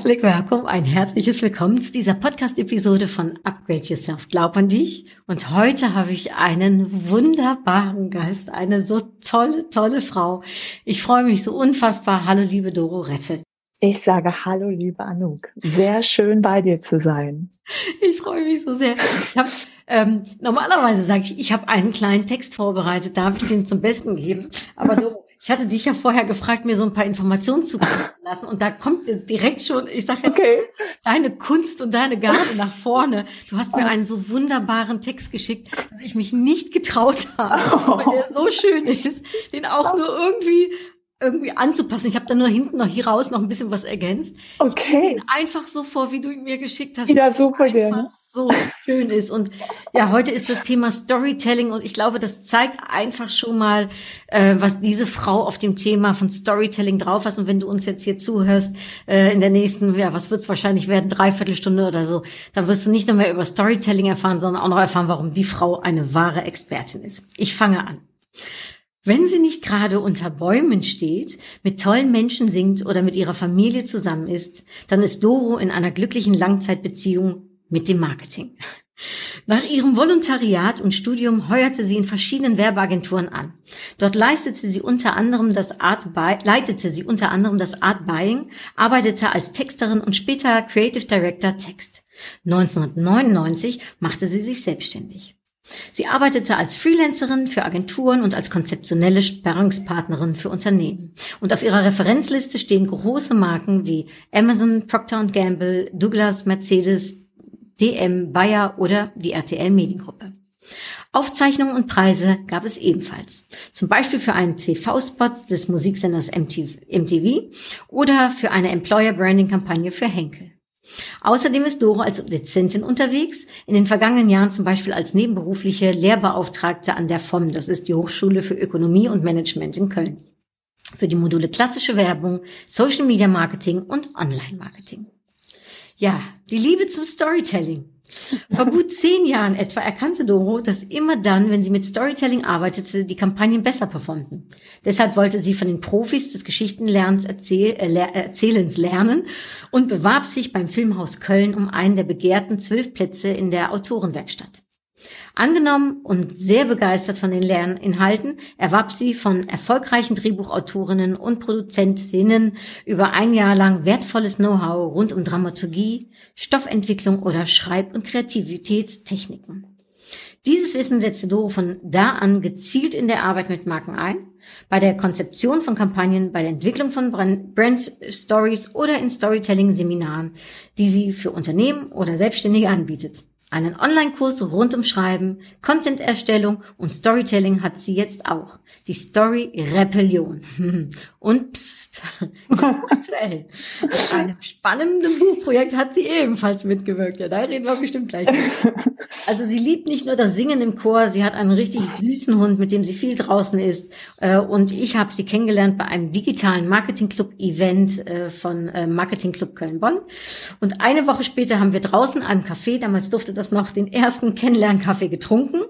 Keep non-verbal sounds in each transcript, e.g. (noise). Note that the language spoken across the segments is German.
Herzlich willkommen, ein herzliches Willkommen zu dieser Podcast-Episode von Upgrade Yourself. Glaub an dich. Und heute habe ich einen wunderbaren Gast, eine so tolle, tolle Frau. Ich freue mich so unfassbar. Hallo, liebe Doro Reffel. Ich sage Hallo, liebe Anouk. Sehr schön bei dir zu sein. Ich freue mich so sehr. Ich hab, ähm, normalerweise sage ich, ich habe einen kleinen Text vorbereitet, darf ich den zum Besten geben. Aber (laughs) Doro, ich hatte dich ja vorher gefragt, mir so ein paar Informationen zu lassen und da kommt jetzt direkt schon, ich sage jetzt, okay. deine Kunst und deine Gabe nach vorne. Du hast mir einen so wunderbaren Text geschickt, dass ich mich nicht getraut habe, (laughs) weil der so schön ist, den auch nur irgendwie irgendwie anzupassen. Ich habe da nur hinten noch hier raus noch ein bisschen was ergänzt. Okay. Ich einfach so vor, wie du ihn mir geschickt hast. Ja, super gerne. So schön ist. Und ja, heute ist das Thema Storytelling und ich glaube, das zeigt einfach schon mal, äh, was diese Frau auf dem Thema von Storytelling drauf hat. Und wenn du uns jetzt hier zuhörst, äh, in der nächsten, ja, was wird es wahrscheinlich werden, Dreiviertelstunde oder so, dann wirst du nicht nur mehr über Storytelling erfahren, sondern auch noch erfahren, warum die Frau eine wahre Expertin ist. Ich fange an. Wenn sie nicht gerade unter Bäumen steht, mit tollen Menschen singt oder mit ihrer Familie zusammen ist, dann ist Doro in einer glücklichen Langzeitbeziehung mit dem Marketing. Nach ihrem Volontariat und Studium heuerte sie in verschiedenen Werbeagenturen an. Dort leistete sie unter anderem das Art leitete sie unter anderem das Art Buying, arbeitete als Texterin und später Creative Director Text. 1999 machte sie sich selbstständig. Sie arbeitete als Freelancerin für Agenturen und als konzeptionelle Sparringspartnerin für Unternehmen. Und auf ihrer Referenzliste stehen große Marken wie Amazon, Procter Gamble, Douglas, Mercedes, DM, Bayer oder die RTL Mediengruppe. Aufzeichnungen und Preise gab es ebenfalls. Zum Beispiel für einen TV-Spot des Musiksenders MTV oder für eine Employer Branding Kampagne für Henkel. Außerdem ist Doro als Dozentin unterwegs, in den vergangenen Jahren zum Beispiel als nebenberufliche Lehrbeauftragte an der FOM, das ist die Hochschule für Ökonomie und Management in Köln, für die Module klassische Werbung, Social Media Marketing und Online Marketing. Ja, die Liebe zum Storytelling. Vor gut zehn Jahren etwa erkannte Doro, dass immer dann, wenn sie mit Storytelling arbeitete, die Kampagnen besser performten. Deshalb wollte sie von den Profis des Geschichtenlernens erzähl äh, Erzählens lernen und bewarb sich beim Filmhaus Köln um einen der begehrten zwölf Plätze in der Autorenwerkstatt. Angenommen und sehr begeistert von den Lerninhalten erwarb sie von erfolgreichen Drehbuchautorinnen und Produzentinnen über ein Jahr lang wertvolles Know-how rund um Dramaturgie, Stoffentwicklung oder Schreib- und Kreativitätstechniken. Dieses Wissen setzte Doro von da an gezielt in der Arbeit mit Marken ein, bei der Konzeption von Kampagnen, bei der Entwicklung von Brand Stories oder in Storytelling-Seminaren, die sie für Unternehmen oder Selbstständige anbietet. Einen Online-Kurs rund um Schreiben, Content-Erstellung und Storytelling hat sie jetzt auch. Die Story Rebellion. (laughs) Und pst, (laughs) aktuell. In einem spannenden Buchprojekt hat sie ebenfalls mitgewirkt. Ja, da reden wir bestimmt gleich. (laughs) Also sie liebt nicht nur das Singen im Chor, sie hat einen richtig süßen Hund, mit dem sie viel draußen ist. Äh, und ich habe sie kennengelernt bei einem digitalen Marketing-Club-Event äh, von äh, Marketing Club Köln-Bonn. Und eine Woche später haben wir draußen einem Café, damals durfte das noch, den ersten Kennenlernkaffee getrunken.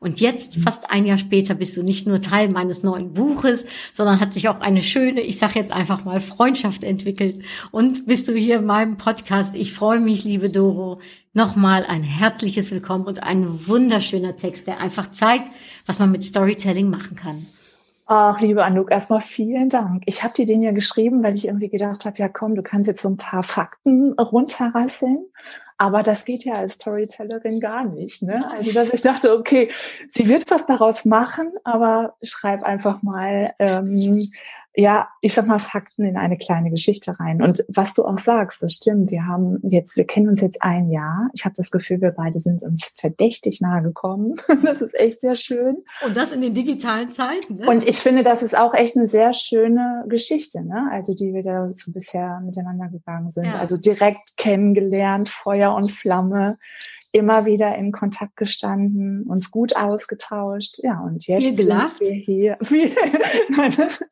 Und jetzt, fast ein Jahr später, bist du nicht nur Teil meines neuen Buches, sondern hat sich auch eine schöne, ich sage jetzt einfach mal, Freundschaft entwickelt. Und bist du hier in meinem Podcast. Ich freue mich, liebe Doro. Nochmal ein herzliches Willkommen und ein wunderschöner Text, der einfach zeigt, was man mit Storytelling machen kann. Ach, liebe Anouk, erstmal vielen Dank. Ich habe dir den ja geschrieben, weil ich irgendwie gedacht habe, ja komm, du kannst jetzt so ein paar Fakten runterrasseln. Aber das geht ja als Storytellerin gar nicht. Ne? Also dass ich dachte, okay, sie wird was daraus machen, aber schreib einfach mal, ähm, ja, ich sag mal, Fakten in eine kleine Geschichte rein. Und was du auch sagst, das stimmt. Wir haben jetzt, wir kennen uns jetzt ein Jahr. Ich habe das Gefühl, wir beide sind uns verdächtig nahe gekommen. (laughs) Das ist echt sehr schön. Und das in den digitalen Zeiten. Ne? Und ich finde, das ist auch echt eine sehr schöne Geschichte, ne? Also die wir da so bisher miteinander gegangen sind. Ja. Also direkt kennengelernt, Feuer und Flamme immer wieder in Kontakt gestanden, uns gut ausgetauscht. Ja, und jetzt Viel gelacht. sind wir hier. (laughs) nein, das,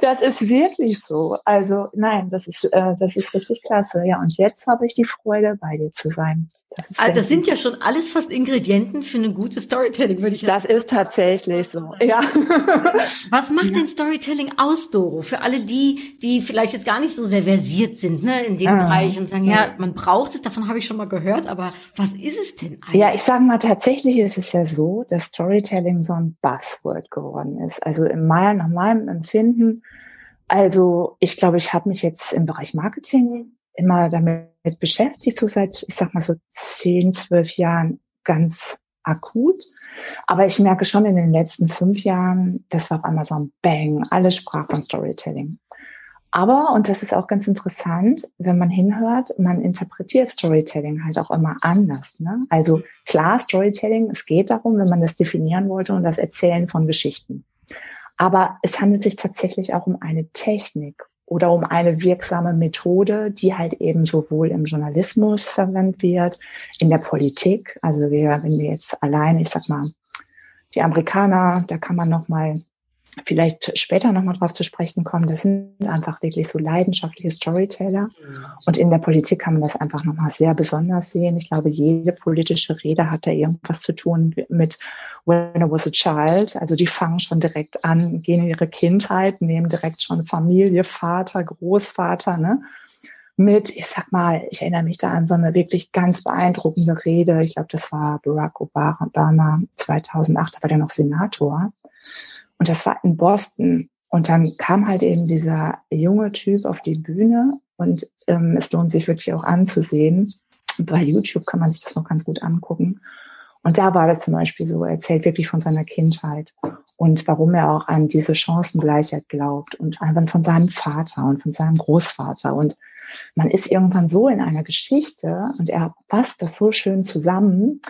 das, ist wirklich so. Also nein, das ist, äh, das ist richtig klasse. Ja, und jetzt habe ich die Freude, bei dir zu sein. Das, also das sind ja schon alles fast Ingredienten für eine gute Storytelling, würde ich sagen. Das ist tatsächlich so, ja. (laughs) Was macht denn Storytelling aus, Doro? Für alle die, die vielleicht jetzt gar nicht so sehr versiert sind ne, in dem ah, Bereich und sagen, ja, man braucht es, davon habe ich schon mal gehört, aber was ist es denn eigentlich? Ja, ich sage mal, tatsächlich ist es ja so, dass Storytelling so ein Buzzword geworden ist. Also in meinem, nach meinem Empfinden, also ich glaube, ich habe mich jetzt im Bereich Marketing immer damit beschäftigt, so seit, ich sag mal so zehn, zwölf Jahren ganz akut. Aber ich merke schon in den letzten fünf Jahren, das war auf einmal so ein Bang, alles sprach von Storytelling. Aber, und das ist auch ganz interessant, wenn man hinhört, man interpretiert Storytelling halt auch immer anders. Ne? Also klar, Storytelling, es geht darum, wenn man das definieren wollte, und das Erzählen von Geschichten. Aber es handelt sich tatsächlich auch um eine Technik oder um eine wirksame Methode, die halt eben sowohl im Journalismus verwendet wird, in der Politik. Also wir, wenn wir jetzt alleine, ich sag mal, die Amerikaner, da kann man noch mal vielleicht später nochmal drauf zu sprechen kommen, das sind einfach wirklich so leidenschaftliche Storyteller. Mhm. Und in der Politik kann man das einfach nochmal sehr besonders sehen. Ich glaube, jede politische Rede hat da irgendwas zu tun mit When I was a child. Also die fangen schon direkt an, gehen in ihre Kindheit, nehmen direkt schon Familie, Vater, Großvater, ne? Mit, ich sag mal, ich erinnere mich da an so eine wirklich ganz beeindruckende Rede. Ich glaube, das war Barack Obama 2008, da war der noch Senator. Und das war in Boston. Und dann kam halt eben dieser junge Typ auf die Bühne und ähm, es lohnt sich wirklich auch anzusehen. Bei YouTube kann man sich das noch ganz gut angucken. Und da war das zum Beispiel so, er erzählt wirklich von seiner Kindheit und warum er auch an diese Chancengleichheit glaubt und einfach von seinem Vater und von seinem Großvater. Und man ist irgendwann so in einer Geschichte und er fasst das so schön zusammen,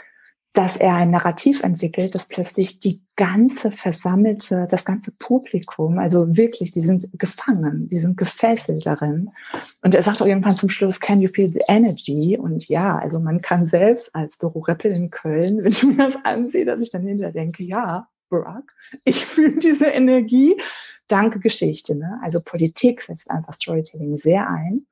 dass er ein Narrativ entwickelt, dass plötzlich die ganze versammelte, das ganze Publikum, also wirklich, die sind gefangen, die sind gefesselt darin. Und er sagt auch irgendwann zum Schluss, can you feel the energy? Und ja, also man kann selbst als Doro Reppel in Köln, wenn ich mir das ansehe, dass ich dann hinterher denke, ja, Barack, ich fühle diese Energie. Danke Geschichte. Ne? Also Politik setzt einfach Storytelling sehr ein.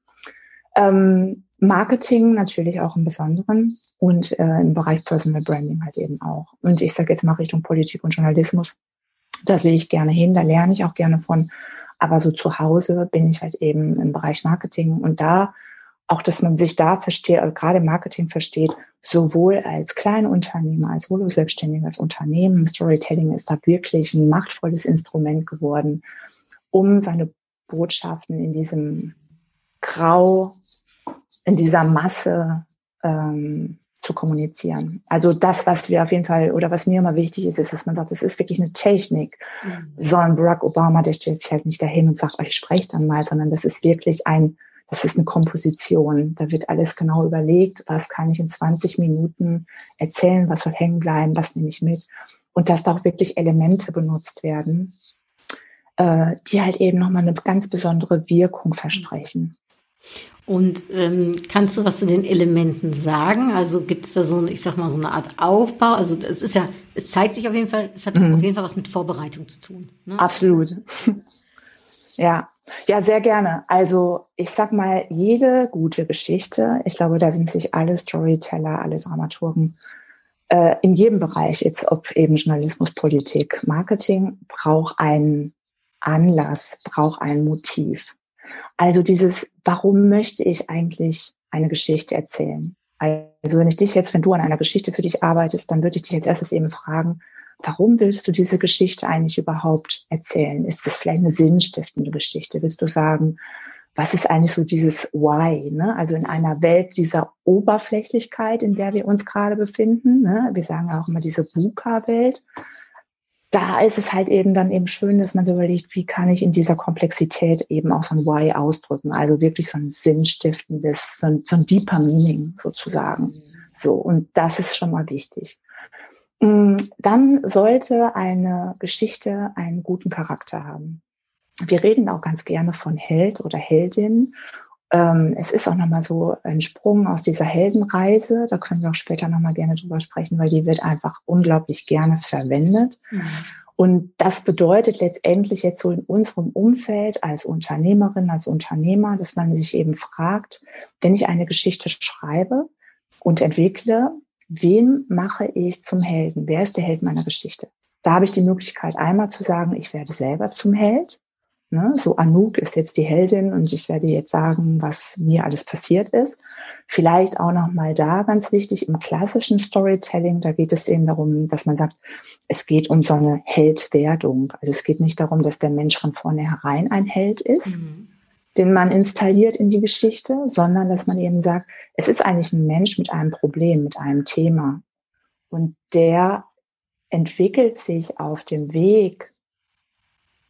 Ähm, Marketing natürlich auch im Besonderen und äh, im Bereich Personal Branding halt eben auch. Und ich sage jetzt mal Richtung Politik und Journalismus, da sehe ich gerne hin, da lerne ich auch gerne von. Aber so zu Hause bin ich halt eben im Bereich Marketing und da auch, dass man sich da versteht, also gerade Marketing versteht, sowohl als kleine Unternehmer, als Solo-Selbstständiger, als Unternehmen. Storytelling ist da wirklich ein machtvolles Instrument geworden, um seine Botschaften in diesem grau in dieser Masse ähm, zu kommunizieren. Also das, was wir auf jeden Fall oder was mir immer wichtig ist, ist, dass man sagt, es ist wirklich eine Technik. Mhm. So ein Barack Obama, der stellt sich halt nicht dahin und sagt, euch sprecht dann mal, sondern das ist wirklich ein, das ist eine Komposition. Da wird alles genau überlegt, was kann ich in 20 Minuten erzählen, was soll hängen bleiben, was nehme ich mit. Und dass da auch wirklich Elemente benutzt werden, äh, die halt eben nochmal eine ganz besondere Wirkung versprechen. Und ähm, kannst du was zu den Elementen sagen? Also gibt es da so, ich sag mal, so eine Art Aufbau? Also es ist ja, es zeigt sich auf jeden Fall, es hat mhm. auf jeden Fall was mit Vorbereitung zu tun. Ne? Absolut. (laughs) ja, ja, sehr gerne. Also ich sag mal, jede gute Geschichte, ich glaube, da sind sich alle Storyteller, alle Dramaturgen äh, in jedem Bereich, jetzt ob eben Journalismus, Politik, Marketing, braucht einen Anlass, braucht ein Motiv. Also dieses, warum möchte ich eigentlich eine Geschichte erzählen? Also wenn ich dich jetzt, wenn du an einer Geschichte für dich arbeitest, dann würde ich dich als erstes eben fragen, warum willst du diese Geschichte eigentlich überhaupt erzählen? Ist es vielleicht eine sinnstiftende Geschichte? Willst du sagen, was ist eigentlich so dieses Why? Ne? Also in einer Welt dieser Oberflächlichkeit, in der wir uns gerade befinden, ne? wir sagen auch immer diese VUCA-Welt, da ist es halt eben dann eben schön, dass man so überlegt, wie kann ich in dieser Komplexität eben auch so ein Why ausdrücken, also wirklich so ein sinnstiftendes, so ein, so ein deeper Meaning sozusagen. So, und das ist schon mal wichtig. Mm, dann sollte eine Geschichte einen guten Charakter haben. Wir reden auch ganz gerne von Held oder Heldin. Ähm, es ist auch nochmal so ein Sprung aus dieser Heldenreise. Da können wir auch später nochmal gerne drüber sprechen, weil die wird einfach unglaublich gerne verwendet. Mhm. Und das bedeutet letztendlich jetzt so in unserem Umfeld als Unternehmerin, als Unternehmer, dass man sich eben fragt, wenn ich eine Geschichte schreibe und entwickle, wen mache ich zum Helden? Wer ist der Held meiner Geschichte? Da habe ich die Möglichkeit einmal zu sagen, ich werde selber zum Held. Ne? So Anouk ist jetzt die Heldin und ich werde jetzt sagen, was mir alles passiert ist. Vielleicht auch noch mal da ganz wichtig im klassischen Storytelling, da geht es eben darum, dass man sagt, es geht um so eine Heldwerdung. Also es geht nicht darum, dass der Mensch von vornherein ein Held ist, mhm. den man installiert in die Geschichte, sondern dass man eben sagt, es ist eigentlich ein Mensch mit einem Problem, mit einem Thema und der entwickelt sich auf dem Weg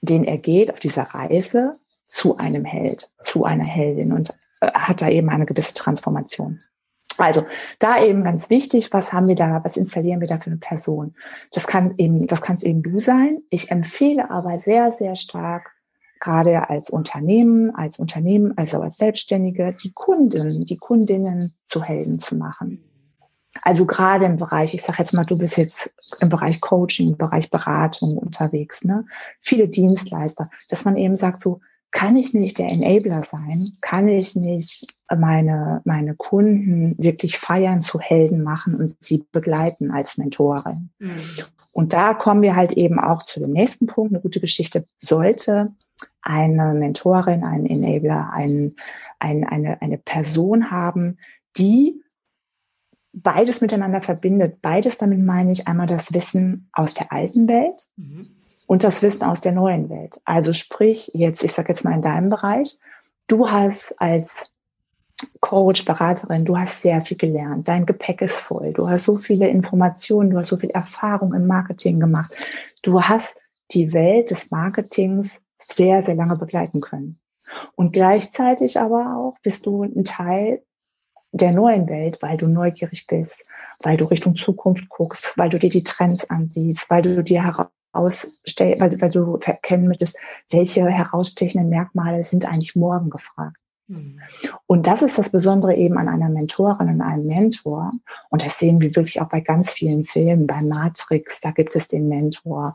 den er geht auf dieser Reise zu einem Held, zu einer Heldin und äh, hat da eben eine gewisse Transformation. Also da eben ganz wichtig, was haben wir da, was installieren wir da für eine Person? Das kann eben, das kann es eben du sein. Ich empfehle aber sehr, sehr stark, gerade als Unternehmen, als Unternehmen, also als Selbstständige, die Kunden, die Kundinnen zu Helden zu machen. Also gerade im Bereich, ich sage jetzt mal, du bist jetzt im Bereich Coaching, im Bereich Beratung unterwegs, ne? Viele Dienstleister, dass man eben sagt, so kann ich nicht der Enabler sein, kann ich nicht meine meine Kunden wirklich feiern, zu Helden machen und sie begleiten als Mentorin. Mhm. Und da kommen wir halt eben auch zu dem nächsten Punkt. Eine gute Geschichte sollte eine Mentorin, einen Enabler, ein, ein, eine, eine Person haben, die beides miteinander verbindet. Beides damit meine ich einmal das Wissen aus der alten Welt mhm. und das Wissen aus der neuen Welt. Also sprich, jetzt, ich sage jetzt mal in deinem Bereich, du hast als Coach, Beraterin, du hast sehr viel gelernt. Dein Gepäck ist voll. Du hast so viele Informationen, du hast so viel Erfahrung im Marketing gemacht. Du hast die Welt des Marketings sehr, sehr lange begleiten können. Und gleichzeitig aber auch bist du ein Teil der neuen Welt, weil du neugierig bist, weil du Richtung Zukunft guckst, weil du dir die Trends ansiehst, weil du dir herausstellst, weil, weil du erkennen möchtest, welche herausstechenden Merkmale sind eigentlich morgen gefragt. Mhm. Und das ist das Besondere eben an einer Mentorin und einem Mentor. Und das sehen wir wirklich auch bei ganz vielen Filmen. Bei Matrix, da gibt es den Mentor.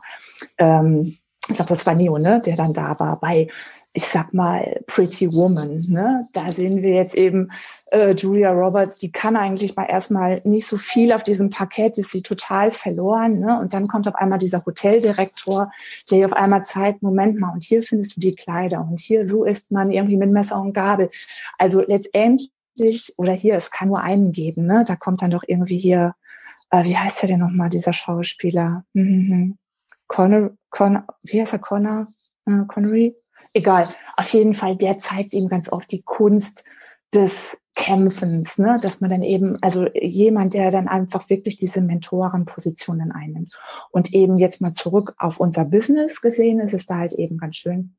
Ähm, ich glaube, das war Neo, ne, der dann da war. Bei ich sag mal, Pretty Woman. Ne? Da sehen wir jetzt eben äh, Julia Roberts, die kann eigentlich mal erstmal nicht so viel auf diesem Parkett, ist sie total verloren. Ne? Und dann kommt auf einmal dieser Hoteldirektor, der ihr auf einmal zeigt, Moment mal, und hier findest du die Kleider und hier so isst man irgendwie mit Messer und Gabel. Also letztendlich, oder hier, es kann nur einen geben, ne? Da kommt dann doch irgendwie hier, äh, wie heißt der denn nochmal, dieser Schauspieler? Mhm. Connor, Connor, wie heißt er, Connor? Äh, Connery? Egal. Auf jeden Fall, der zeigt ihm ganz oft die Kunst des Kämpfens, ne? dass man dann eben, also jemand, der dann einfach wirklich diese Mentorenpositionen einnimmt. Und eben jetzt mal zurück auf unser Business gesehen, ist es da halt eben ganz schön,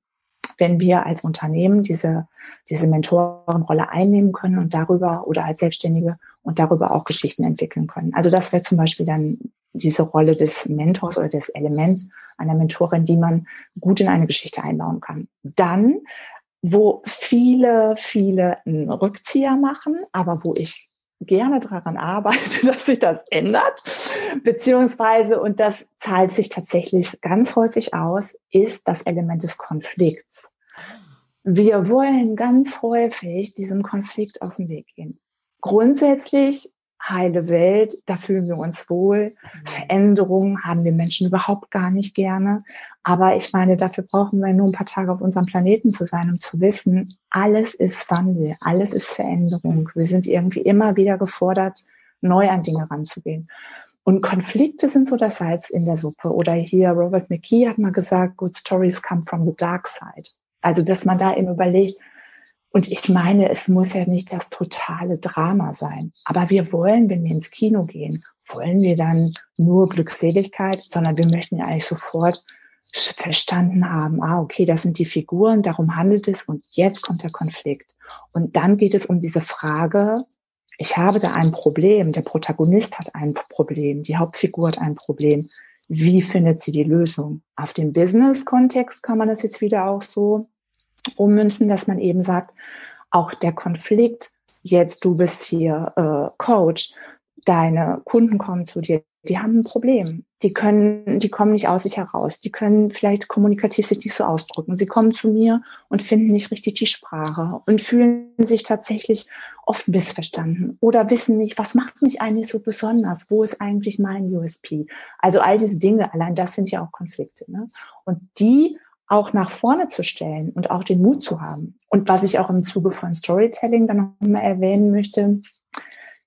wenn wir als Unternehmen diese, diese Mentorenrolle einnehmen können und darüber oder als Selbstständige und darüber auch Geschichten entwickeln können. Also das wäre zum Beispiel dann diese Rolle des Mentors oder des Element einer Mentorin, die man gut in eine Geschichte einbauen kann. Dann, wo viele, viele einen Rückzieher machen, aber wo ich gerne daran arbeite, (laughs) dass sich das ändert, beziehungsweise, und das zahlt sich tatsächlich ganz häufig aus, ist das Element des Konflikts. Wir wollen ganz häufig diesem Konflikt aus dem Weg gehen. Grundsätzlich heile Welt, da fühlen wir uns wohl. Mhm. Veränderungen haben wir Menschen überhaupt gar nicht gerne. Aber ich meine, dafür brauchen wir nur ein paar Tage auf unserem Planeten zu sein, um zu wissen, alles ist Wandel, alles ist Veränderung. Wir sind irgendwie immer wieder gefordert, neu an Dinge ranzugehen. Und Konflikte sind so das Salz in der Suppe. Oder hier Robert McKee hat mal gesagt, good stories come from the dark side. Also, dass man da eben überlegt, Und ich meine, es muss ja nicht das totale Drama sein. Aber wir wollen, wenn wir ins Kino gehen, wollen wir dann nur Glückseligkeit, sondern wir möchten ja eigentlich sofort verstanden haben, ah, okay, das sind die Figuren, darum handelt es und jetzt kommt der Konflikt. Und dann geht es um diese Frage, ich habe da ein Problem, der Protagonist hat ein Problem, die Hauptfigur hat ein Problem. Wie findet sie die Lösung? Auf dem Business-Kontext kann man das jetzt wieder auch so ummünzen, dass man eben sagt, auch der Konflikt, jetzt du bist hier äh, Coach, deine Kunden kommen zu dir, die haben ein Problem. Die können, die kommen nicht aus sich heraus. Die können vielleicht kommunikativ sich nicht so ausdrücken. Sie kommen zu mir und finden nicht richtig die Sprache und fühlen sich tatsächlich oft missverstanden oder wissen nicht, was macht mich eigentlich so besonders? Wo ist eigentlich mein USP? Also all diese Dinge, allein das sind ja auch Konflikte. Ne? Und die auch nach vorne zu stellen und auch den Mut zu haben. Und was ich auch im Zuge von Storytelling dann noch mal erwähnen möchte,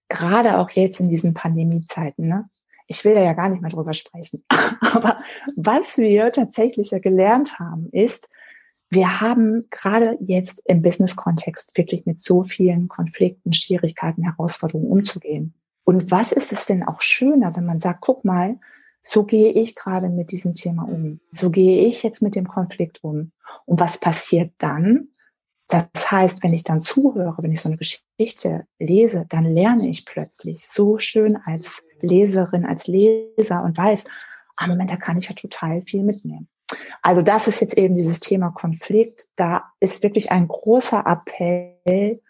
gerade auch jetzt in diesen Pandemiezeiten, ne? Ich will da ja gar nicht mehr drüber sprechen. (laughs) Aber was wir tatsächlich ja gelernt haben, ist, wir haben gerade jetzt im Business-Kontext wirklich mit so vielen Konflikten, Schwierigkeiten, Herausforderungen umzugehen. Und was ist es denn auch schöner, wenn man sagt, guck mal, so gehe ich gerade mit diesem Thema um. So gehe ich jetzt mit dem Konflikt um. Und was passiert dann? Das heißt, wenn ich dann zuhöre, wenn ich so eine Geschichte lese, dann lerne ich plötzlich so schön als Leserin, als Leser und weiß, ah, Moment, da kann ich ja total viel mitnehmen. Also das ist jetzt eben dieses Thema Konflikt. Da ist wirklich ein großer Appell,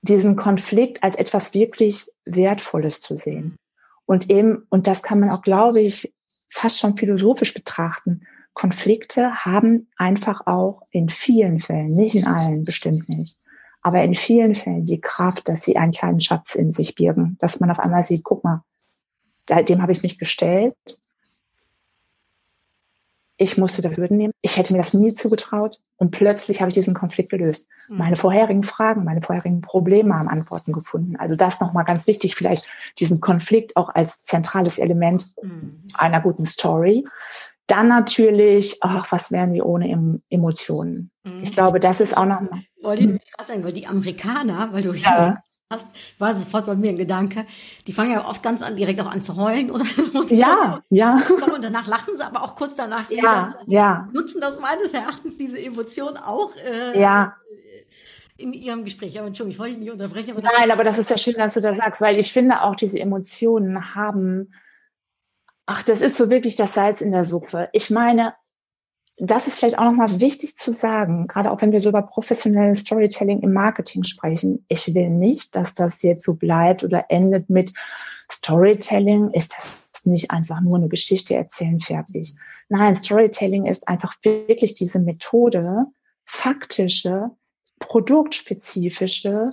diesen Konflikt als etwas wirklich Wertvolles zu sehen. Und eben, und das kann man auch, glaube ich, fast schon philosophisch betrachten. Konflikte haben einfach auch in vielen Fällen, nicht in allen, bestimmt nicht, aber in vielen Fällen die Kraft, dass sie einen kleinen Schatz in sich birgen, dass man auf einmal sieht, guck mal, dem habe ich mich gestellt. Ich musste da Hürden nehmen. Ich hätte mir das nie zugetraut. Und plötzlich habe ich diesen Konflikt gelöst. Mhm. Meine vorherigen Fragen, meine vorherigen Probleme haben Antworten gefunden. Also das nochmal ganz wichtig, vielleicht diesen Konflikt auch als zentrales Element mhm. einer guten Story. Dann natürlich, ach, was wären wir ohne Emotionen? Mhm. Ich glaube, das ist auch nochmal. Wollte ich gerade sagen, weil die Amerikaner, weil du ja. Hast, war sofort bei mir ein Gedanke, die fangen ja oft ganz an, direkt auch an zu heulen oder so. Ja, ja. Und danach lachen sie, aber auch kurz danach ja, ja. nutzen das meines Erachtens diese Emotion auch äh, ja. in ihrem Gespräch. Aber Entschuldigung, ich wollte dich nicht unterbrechen. Aber Nein, aber das ist ja schön, dass du das sagst, weil ich finde auch diese Emotionen haben Ach, das ist so wirklich das Salz in der Suppe. Ich meine, das ist vielleicht auch nochmal wichtig zu sagen, gerade auch wenn wir so über professionelles Storytelling im Marketing sprechen. Ich will nicht, dass das jetzt so bleibt oder endet mit Storytelling. Ist das nicht einfach nur eine Geschichte erzählen, fertig? Nein, Storytelling ist einfach wirklich diese Methode, faktische, produktspezifische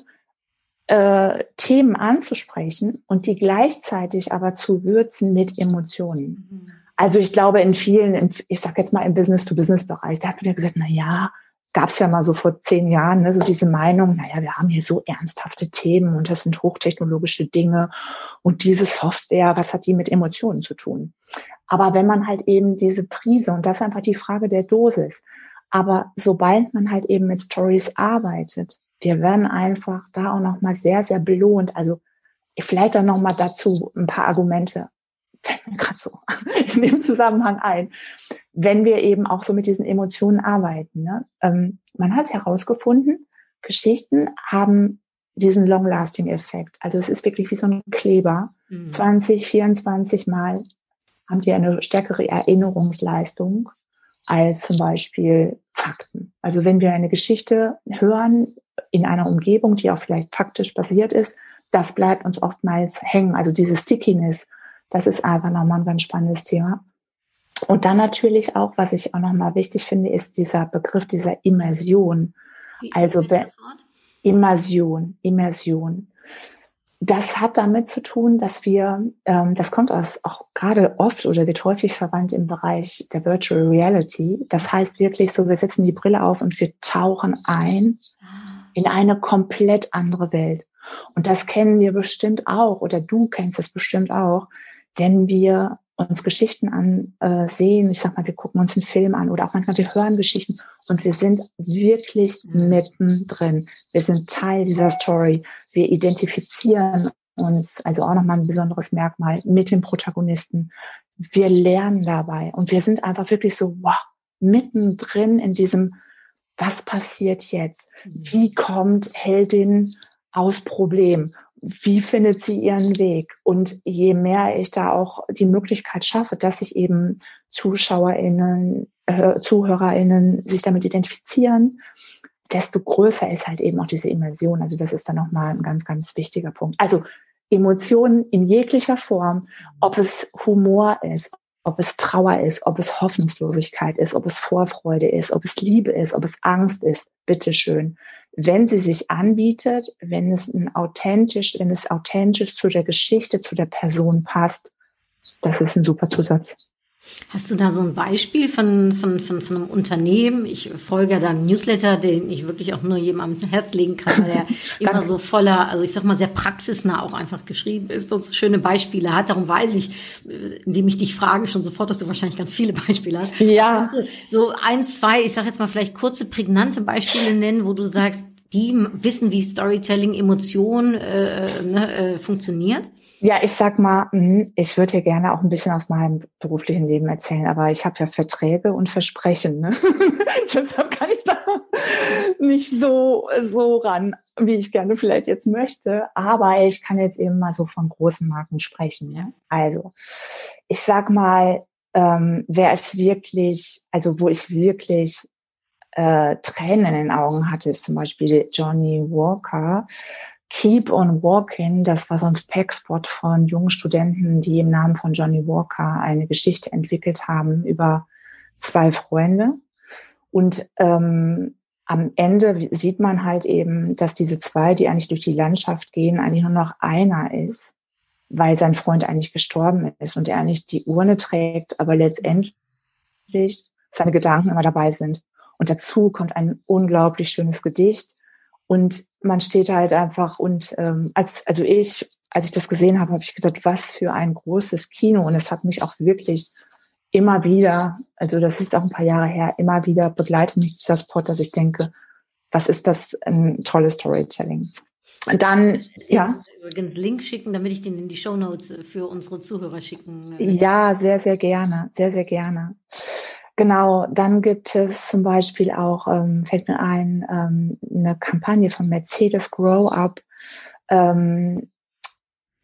äh, Themen anzusprechen und die gleichzeitig aber zu würzen mit Emotionen. Also ich glaube, in vielen, ich sag jetzt mal im Business-to-Business-Bereich, da hat man ja gesagt, na ja, gab es ja mal so vor zehn Jahren, ne, so diese Meinung, naja, wir haben hier so ernsthafte Themen und das sind hochtechnologische Dinge und diese Software, was hat die mit Emotionen zu tun? Aber wenn man halt eben diese Prise, und das ist einfach die Frage der Dosis, aber sobald man halt eben mit Stories arbeitet, wir werden einfach da auch nochmal sehr, sehr belohnt. Also vielleicht dann nochmal dazu ein paar Argumente, fällt mir gerade so (laughs) in dem Zusammenhang ein, wenn wir eben auch so mit diesen Emotionen arbeiten. Ne? Ähm, man hat herausgefunden, Geschichten haben diesen Long-Lasting-Effekt. Also es ist wirklich wie so ein Kleber. Mhm. 20, 24 Mal haben die eine stärkere Erinnerungsleistung als zum Beispiel Fakten. Also wenn wir eine Geschichte hören, in einer Umgebung, die auch vielleicht faktisch basiert ist, das bleibt uns oftmals hängen. Also diese Stickiness, das ist einfach nochmal ein ganz spannendes Thema. Und dann natürlich auch, was ich auch nochmal wichtig finde, ist dieser Begriff dieser Immersion. Wie also Immersion, Immersion. Das hat damit zu tun, dass wir, ähm, das kommt aus auch gerade oft oder wird häufig verwandt im Bereich der Virtual Reality. Das heißt wirklich so, wir setzen die Brille auf und wir tauchen ein in eine komplett andere Welt. Und das kennen wir bestimmt auch, oder du kennst es bestimmt auch, wenn wir uns Geschichten ansehen. Ich sag mal, wir gucken uns einen Film an oder auch manchmal wir hören Geschichten und wir sind wirklich mhm. mittendrin. Wir sind Teil dieser Story. Wir identifizieren uns, also auch nochmal ein besonderes Merkmal, mit dem Protagonisten. Wir lernen dabei und wir sind einfach wirklich so, wow, mittendrin in diesem, was passiert jetzt? Mhm. Wie kommt Heldin aus Problem? Wie findet sie ihren Weg? Und je mehr ich da auch die Möglichkeit schaffe, dass sich eben ZuschauerInnen, äh, ZuhörerInnen sich damit identifizieren, desto größer ist halt eben auch diese Immersion. Also das ist dann nochmal ein ganz, ganz wichtiger Punkt. Also Emotionen in jeglicher Form, ob es Humor ist, ob es Trauer ist, ob es Hoffnungslosigkeit ist, ob es Vorfreude ist, ob es Liebe ist, ob es Angst ist, bitteschön wenn sie sich anbietet, wenn es ein authentisch, wenn es authentisch zu der Geschichte, zu der Person passt, das ist ein super Zusatz. Hast du da so ein Beispiel von, von, von, von einem Unternehmen? Ich folge ja da einem Newsletter, den ich wirklich auch nur jedem am Herz legen kann, weil er (laughs) immer so voller, also ich sag mal sehr praxisnah auch einfach geschrieben ist und so schöne Beispiele hat. Darum weiß ich, äh, indem ich dich frage, schon sofort, dass du wahrscheinlich ganz viele Beispiele hast. Ja. Also so ein, zwei, ich sag jetzt mal vielleicht kurze, prägnante Beispiele nennen, wo du sagst, die wissen, wie Storytelling, Emotion äh, ne, äh, funktioniert? Ja, ich sag mal, hm, ich würde dir gerne auch ein bisschen aus meinem beruflichen Leben erzählen, aber ich habe ja Verträge und Versprechen. Ne? (laughs) Deshalb kann ich da nicht so, so ran, wie ich gerne vielleicht jetzt möchte. Aber ich kann jetzt eben mal so von großen Marken sprechen. Ja? Also, ich sag mal, ähm, wer es wirklich, also wo ich wirklich äh, Tränen in den Augen hatte, ist zum Beispiel Johnny Walker. Keep on Walking, das war so ein Spec-Spot von jungen Studenten, die im Namen von Johnny Walker eine Geschichte entwickelt haben über zwei Freunde. Und ähm, am Ende sieht man halt eben, dass diese zwei, die eigentlich durch die Landschaft gehen, eigentlich nur noch einer ist, weil sein Freund eigentlich gestorben ist und er eigentlich die Urne trägt, aber letztendlich seine Gedanken immer dabei sind. Und dazu kommt ein unglaublich schönes Gedicht. Und man steht halt einfach und ähm, als also ich, als ich das gesehen habe, habe ich gedacht, was für ein großes Kino. Und es hat mich auch wirklich immer wieder, also das ist auch ein paar Jahre her, immer wieder begleitet mich dieser Spot, dass ich denke, was ist das ein tolles Storytelling. Und dann, ja. Übrigens Link schicken, damit ich den in die Show Notes für unsere Zuhörer schicken. Ja, sehr, sehr gerne, sehr, sehr gerne. Genau, dann gibt es zum Beispiel auch, ähm, fällt mir ein, ähm, eine Kampagne von Mercedes Grow Up. Ähm,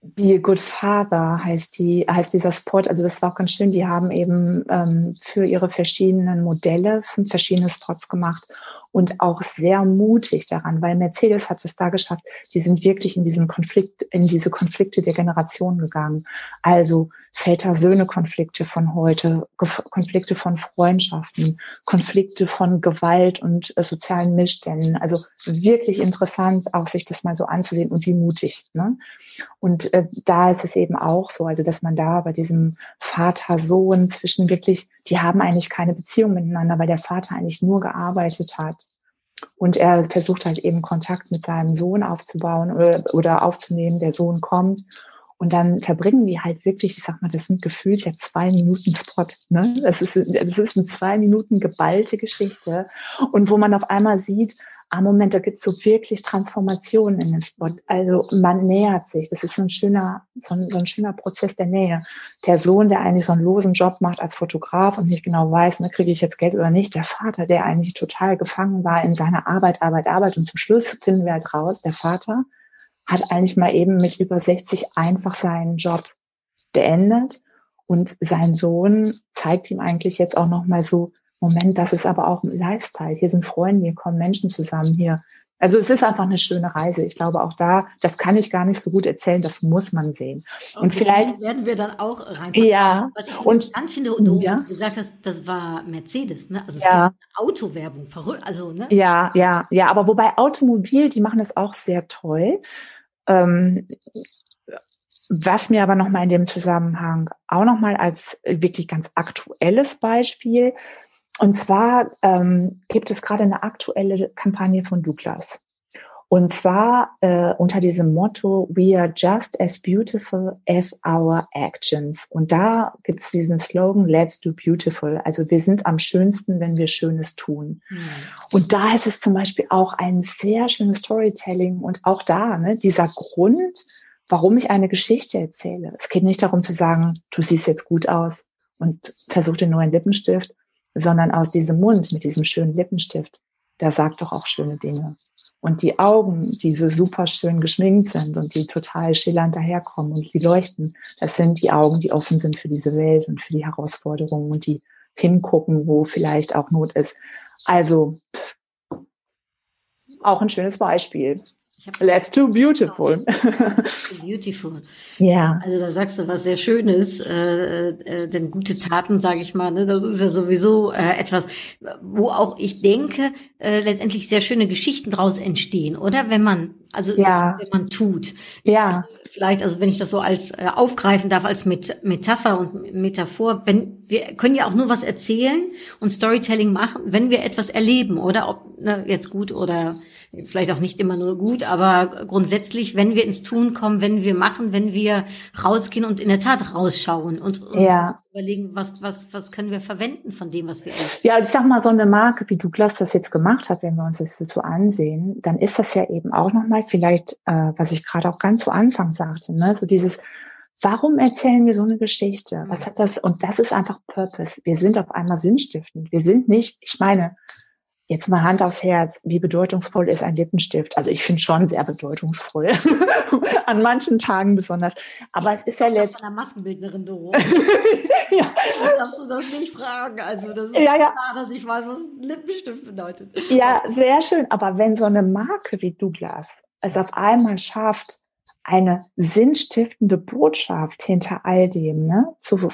Be a Good Father heißt die, heißt dieser Spot. Also das war auch ganz schön. Die haben eben ähm, für ihre verschiedenen Modelle fünf verschiedene Spots gemacht und auch sehr mutig daran, weil Mercedes hat es da geschafft. Die sind wirklich in diesen Konflikt, in diese Konflikte der Generation gegangen. Also Väter-Söhne-Konflikte von heute, Konflikte von Freundschaften, Konflikte von Gewalt und äh, sozialen Missständen. Also wirklich interessant, auch sich das mal so anzusehen und wie mutig. Ne? Und äh, da ist es eben auch so, also dass man da bei diesem Vater-Sohn zwischen wirklich, die haben eigentlich keine Beziehung miteinander, weil der Vater eigentlich nur gearbeitet hat. Und er versucht halt eben Kontakt mit seinem Sohn aufzubauen oder, oder aufzunehmen. Der Sohn kommt und dann verbringen die halt wirklich, ich sag mal, das sind gefühlt ja zwei Minuten Spot. Ne? Das, ist, das ist eine zwei Minuten geballte Geschichte. Und wo man auf einmal sieht, ah Moment, da gibt's so wirklich Transformationen in dem Spot. Also man nähert sich. Das ist so ein schöner, so ein, so ein schöner Prozess der Nähe. Der Sohn, der eigentlich so einen losen Job macht als Fotograf und nicht genau weiß, ne, kriege ich jetzt Geld oder nicht. Der Vater, der eigentlich total gefangen war in seiner Arbeit, Arbeit, Arbeit. Und zum Schluss finden wir halt raus, der Vater hat eigentlich mal eben mit über 60 einfach seinen Job beendet und sein Sohn zeigt ihm eigentlich jetzt auch noch mal so Moment, das ist aber auch ein Lifestyle. Hier sind Freunde, hier kommen Menschen zusammen hier. Also es ist einfach eine schöne Reise. Ich glaube auch da, das kann ich gar nicht so gut erzählen, das muss man sehen. Okay, und vielleicht werden wir dann auch rein. Ja. Was ich und interessant finde, und du ja. gesagt hast, das war Mercedes, ne? Also es ja. Autowerbung, verrückt, also ne? Ja, ja, ja. Aber wobei Automobil, die machen das auch sehr toll. Ähm, was mir aber nochmal in dem Zusammenhang auch nochmal als wirklich ganz aktuelles Beispiel, und zwar ähm, gibt es gerade eine aktuelle Kampagne von Douglas. Und zwar äh, unter diesem Motto, We are just as beautiful as our actions. Und da gibt es diesen Slogan, Let's do beautiful. Also wir sind am schönsten, wenn wir Schönes tun. Mhm. Und da ist es zum Beispiel auch ein sehr schönes Storytelling und auch da, ne, dieser Grund, warum ich eine Geschichte erzähle. Es geht nicht darum zu sagen, du siehst jetzt gut aus und versuch dir nur einen Lippenstift, sondern aus diesem Mund mit diesem schönen Lippenstift, der sagt doch auch schöne Dinge. Und die Augen, die so super schön geschminkt sind und die total schillernd daherkommen und die leuchten, das sind die Augen, die offen sind für diese Welt und für die Herausforderungen und die hingucken, wo vielleicht auch Not ist. Also auch ein schönes Beispiel. Let's do beautiful. (laughs) beautiful. Ja. Also da sagst du was sehr Schönes, äh, äh, denn gute Taten, sage ich mal, ne, das ist ja sowieso äh, etwas, wo auch ich denke, äh, letztendlich sehr schöne Geschichten draus entstehen, oder? Wenn man, also ja. wenn man tut. Ja. Vielleicht, also wenn ich das so als äh, aufgreifen darf, als Met Metapher und Metaphor, wenn wir können ja auch nur was erzählen und Storytelling machen, wenn wir etwas erleben, oder? Ob ne, jetzt gut oder vielleicht auch nicht immer nur gut, aber grundsätzlich, wenn wir ins Tun kommen, wenn wir machen, wenn wir rausgehen und in der Tat rausschauen und, und ja. Überlegen, was, was, was können wir verwenden von dem, was wir. Ja, ich sag mal, so eine Marke, wie Douglas das jetzt gemacht hat, wenn wir uns das so ansehen, dann ist das ja eben auch nochmal vielleicht, äh, was ich gerade auch ganz zu Anfang sagte, ne, so dieses, Warum erzählen wir so eine Geschichte? Was hat das? Und das ist einfach Purpose. Wir sind auf einmal sinnstiftend. Wir sind nicht, ich meine, Jetzt mal Hand aufs Herz, wie bedeutungsvoll ist ein Lippenstift? Also ich finde schon sehr bedeutungsvoll. (laughs) An manchen Tagen besonders. Aber es ist ja letztlich. Von einer Maskenbildnerin, Doro. (laughs) ja. darfst du das nicht fragen. Also das ist ja, ja. klar, dass ich weiß, was ein Lippenstift bedeutet. Ja, sehr schön. Aber wenn so eine Marke wie Douglas es auf einmal schafft, eine sinnstiftende Botschaft hinter all dem ne, zu,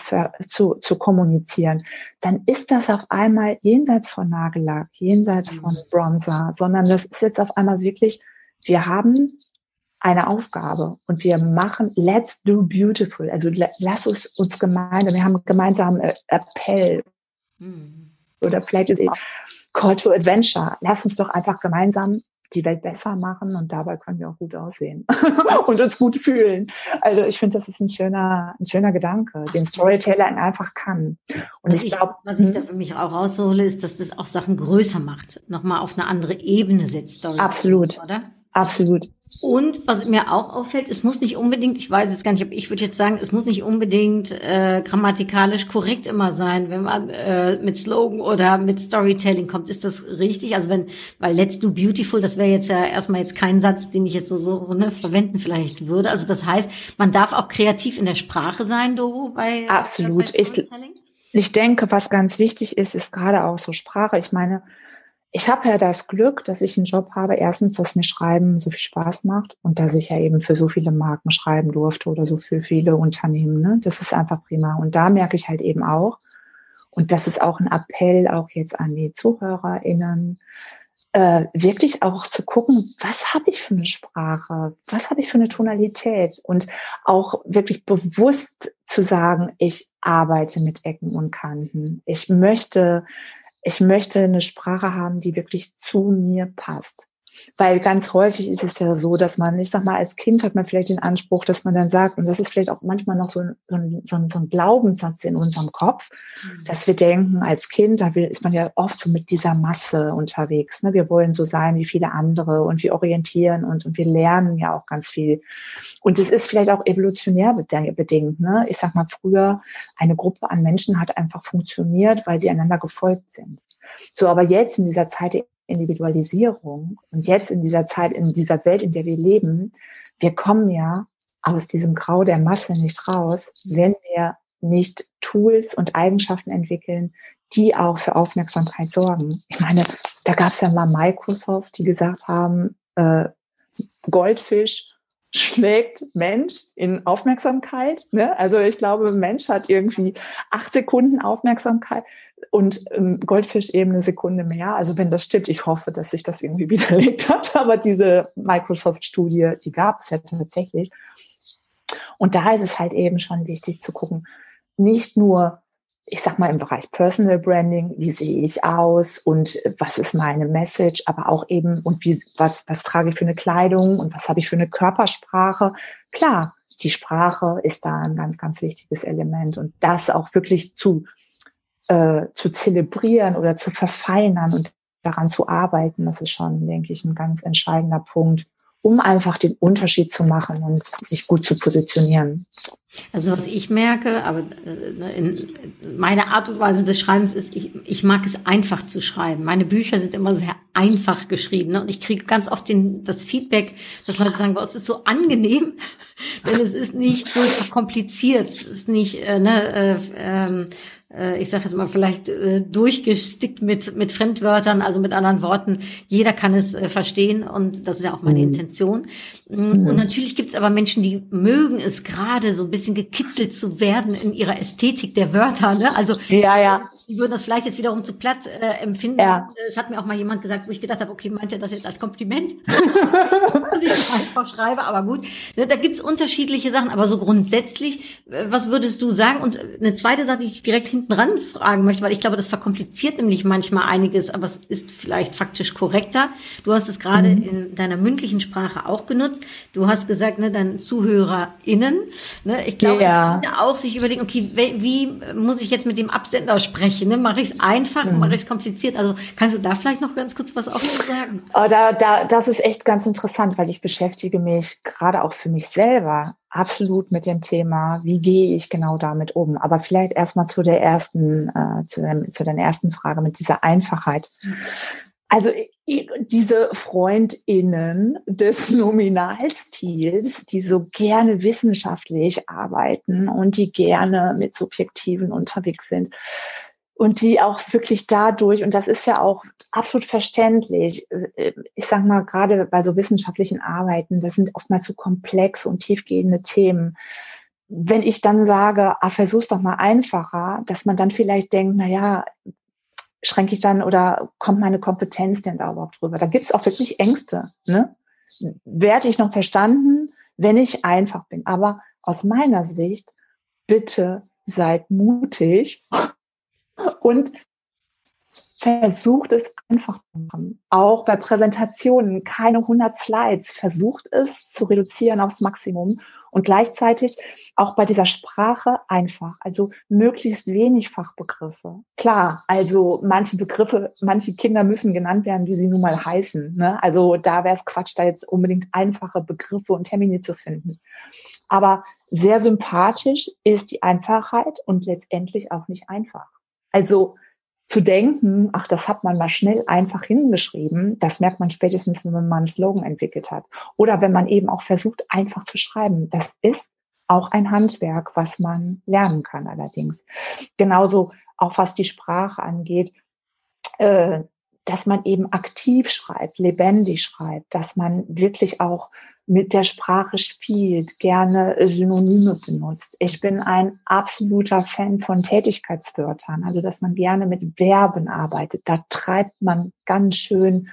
zu, zu kommunizieren, dann ist das auf einmal jenseits von Nagellack, jenseits von mhm. Bronzer, sondern das ist jetzt auf einmal wirklich, wir haben eine Aufgabe und wir machen Let's do beautiful. Also lass uns uns gemeinsam, wir haben einen gemeinsamen äh, Appell mhm. oder vielleicht ist es Call to Adventure. Lass uns doch einfach gemeinsam die Welt besser machen und dabei können wir auch gut aussehen (laughs) und uns gut fühlen. Also ich finde, das ist ein schöner, ein schöner Gedanke, den Storyteller einfach kann. Und was ich glaube, was ich da hm? für mich auch raushole, ist, dass das auch Sachen größer macht, nochmal auf eine andere Ebene setzt. Absolut, oder? Absolut. Und was mir auch auffällt, es muss nicht unbedingt, ich weiß jetzt gar nicht, ob ich würde jetzt sagen, es muss nicht unbedingt äh, grammatikalisch korrekt immer sein, wenn man äh, mit Slogan oder mit Storytelling kommt. Ist das richtig? Also wenn, weil Let's Do Beautiful, das wäre jetzt ja erstmal jetzt kein Satz, den ich jetzt so, so ne, verwenden vielleicht würde. Also das heißt, man darf auch kreativ in der Sprache sein, Doro, bei Absolut. Bei ich, ich denke, was ganz wichtig ist, ist gerade auch so Sprache. Ich meine, ich habe ja das Glück, dass ich einen Job habe. Erstens, dass mir Schreiben so viel Spaß macht und dass ich ja eben für so viele Marken schreiben durfte oder so für viele Unternehmen. Ne? Das ist einfach prima. Und da merke ich halt eben auch, und das ist auch ein Appell auch jetzt an die ZuhörerInnen, äh, wirklich auch zu gucken, was habe ich für eine Sprache, was habe ich für eine Tonalität und auch wirklich bewusst zu sagen, ich arbeite mit Ecken und Kanten. Ich möchte ich möchte eine Sprache haben, die wirklich zu mir passt. Weil ganz häufig ist es ja so, dass man, ich sag mal, als Kind hat man vielleicht den Anspruch, dass man dann sagt, und das ist vielleicht auch manchmal noch so ein, so ein, so ein Glaubenssatz in unserem Kopf, mhm. dass wir denken, als Kind, da ist man ja oft so mit dieser Masse unterwegs. Ne? Wir wollen so sein wie viele andere und wir orientieren uns und wir lernen ja auch ganz viel. Und es ist vielleicht auch evolutionär bedingt. Ne? Ich sag mal, früher eine Gruppe an Menschen hat einfach funktioniert, weil sie einander gefolgt sind. So, aber jetzt in dieser Zeit Individualisierung und jetzt in dieser Zeit, in dieser Welt, in der wir leben, wir kommen ja aus diesem Grau der Masse nicht raus, wenn wir nicht Tools und Eigenschaften entwickeln, die auch für Aufmerksamkeit sorgen. Ich meine, da gab es ja mal Microsoft, die gesagt haben, äh, Goldfisch schlägt Mensch in Aufmerksamkeit. Ne? Also ich glaube, Mensch hat irgendwie acht Sekunden Aufmerksamkeit und ähm, Goldfisch eben eine Sekunde mehr. Also wenn das stimmt, ich hoffe, dass sich das irgendwie (laughs) widerlegt hat, aber diese Microsoft-Studie, die gab es ja tatsächlich. Und da ist es halt eben schon wichtig zu gucken, nicht nur ich sag mal im Bereich Personal Branding, wie sehe ich aus und was ist meine Message, aber auch eben und wie was was trage ich für eine Kleidung und was habe ich für eine Körpersprache. Klar, die Sprache ist da ein ganz ganz wichtiges Element und das auch wirklich zu äh, zu zelebrieren oder zu verfeinern und daran zu arbeiten, das ist schon, denke ich, ein ganz entscheidender Punkt, um einfach den Unterschied zu machen und sich gut zu positionieren. Also was ich merke, aber äh, in meine Art und Weise des Schreibens ist, ich, ich mag es einfach zu schreiben. Meine Bücher sind immer sehr einfach geschrieben ne? und ich kriege ganz oft den, das Feedback, dass Leute sagen, es ist so angenehm, (laughs) denn es ist nicht so kompliziert, es ist nicht äh, ne, äh, äh, ich sage jetzt mal, vielleicht äh, durchgestickt mit, mit Fremdwörtern, also mit anderen Worten. Jeder kann es äh, verstehen und das ist ja auch meine mhm. Intention. Mhm. Und natürlich gibt es aber Menschen, die mögen es gerade so ein bisschen gekitzelt zu werden in ihrer Ästhetik der Wörter. Ne? Also ja, ja. die würden das vielleicht jetzt wiederum zu platt äh, empfinden. Ja. Es hat mir auch mal jemand gesagt, wo ich gedacht habe, okay, meint er das jetzt als Kompliment? (laughs) dass ich einfach schreibe, aber gut. Ne, da gibt's unterschiedliche Sachen, aber so grundsätzlich, äh, was würdest du sagen? Und eine zweite Sache, die ich direkt hinten ran fragen möchte, weil ich glaube, das verkompliziert nämlich manchmal einiges, aber es ist vielleicht faktisch korrekter. Du hast es gerade mhm. in deiner mündlichen Sprache auch genutzt. Du hast gesagt, ne, deinen ZuhörerInnen. Ne, ich glaube, ja. es auch sich überlegen, okay, wie, wie, muss ich jetzt mit dem Absender sprechen? Ne? Mache ich es einfach, mhm. mache ich es kompliziert? Also kannst du da vielleicht noch ganz kurz was auch sagen? Oh, da, da, das ist echt ganz interessant, weil ich beschäftige mich gerade auch für mich selber absolut mit dem Thema, wie gehe ich genau damit um. Aber vielleicht erstmal zu der ersten, äh, zu, dem, zu der ersten Frage mit dieser Einfachheit. Also diese Freundinnen des (laughs) Nominalstils, die so gerne wissenschaftlich arbeiten und die gerne mit Subjektiven unterwegs sind, und die auch wirklich dadurch, und das ist ja auch absolut verständlich, ich sag mal, gerade bei so wissenschaftlichen Arbeiten, das sind oftmals so komplexe und tiefgehende Themen. Wenn ich dann sage, ah, versuch's doch mal einfacher, dass man dann vielleicht denkt, na ja, schränke ich dann oder kommt meine Kompetenz denn da überhaupt drüber? Da gibt's auch wirklich Ängste. Ne? Werde ich noch verstanden, wenn ich einfach bin? Aber aus meiner Sicht, bitte seid mutig und versucht es einfach zu machen. Auch bei Präsentationen keine 100 Slides. Versucht es zu reduzieren aufs Maximum und gleichzeitig auch bei dieser Sprache einfach. Also möglichst wenig Fachbegriffe. Klar, also manche Begriffe, manche Kinder müssen genannt werden, wie sie nun mal heißen. Ne? Also da wäre es Quatsch, da jetzt unbedingt einfache Begriffe und Termine zu finden. Aber sehr sympathisch ist die Einfachheit und letztendlich auch nicht einfach. Also zu denken, ach, das hat man mal schnell einfach hingeschrieben, das merkt man spätestens, wenn man mal einen Slogan entwickelt hat. Oder wenn man eben auch versucht, einfach zu schreiben. Das ist auch ein Handwerk, was man lernen kann allerdings. Genauso auch was die Sprache angeht, äh, dass man eben aktiv schreibt, lebendig schreibt, dass man wirklich auch mit der Sprache spielt, gerne Synonyme benutzt. Ich bin ein absoluter Fan von Tätigkeitswörtern, also dass man gerne mit Verben arbeitet. Da treibt man ganz schön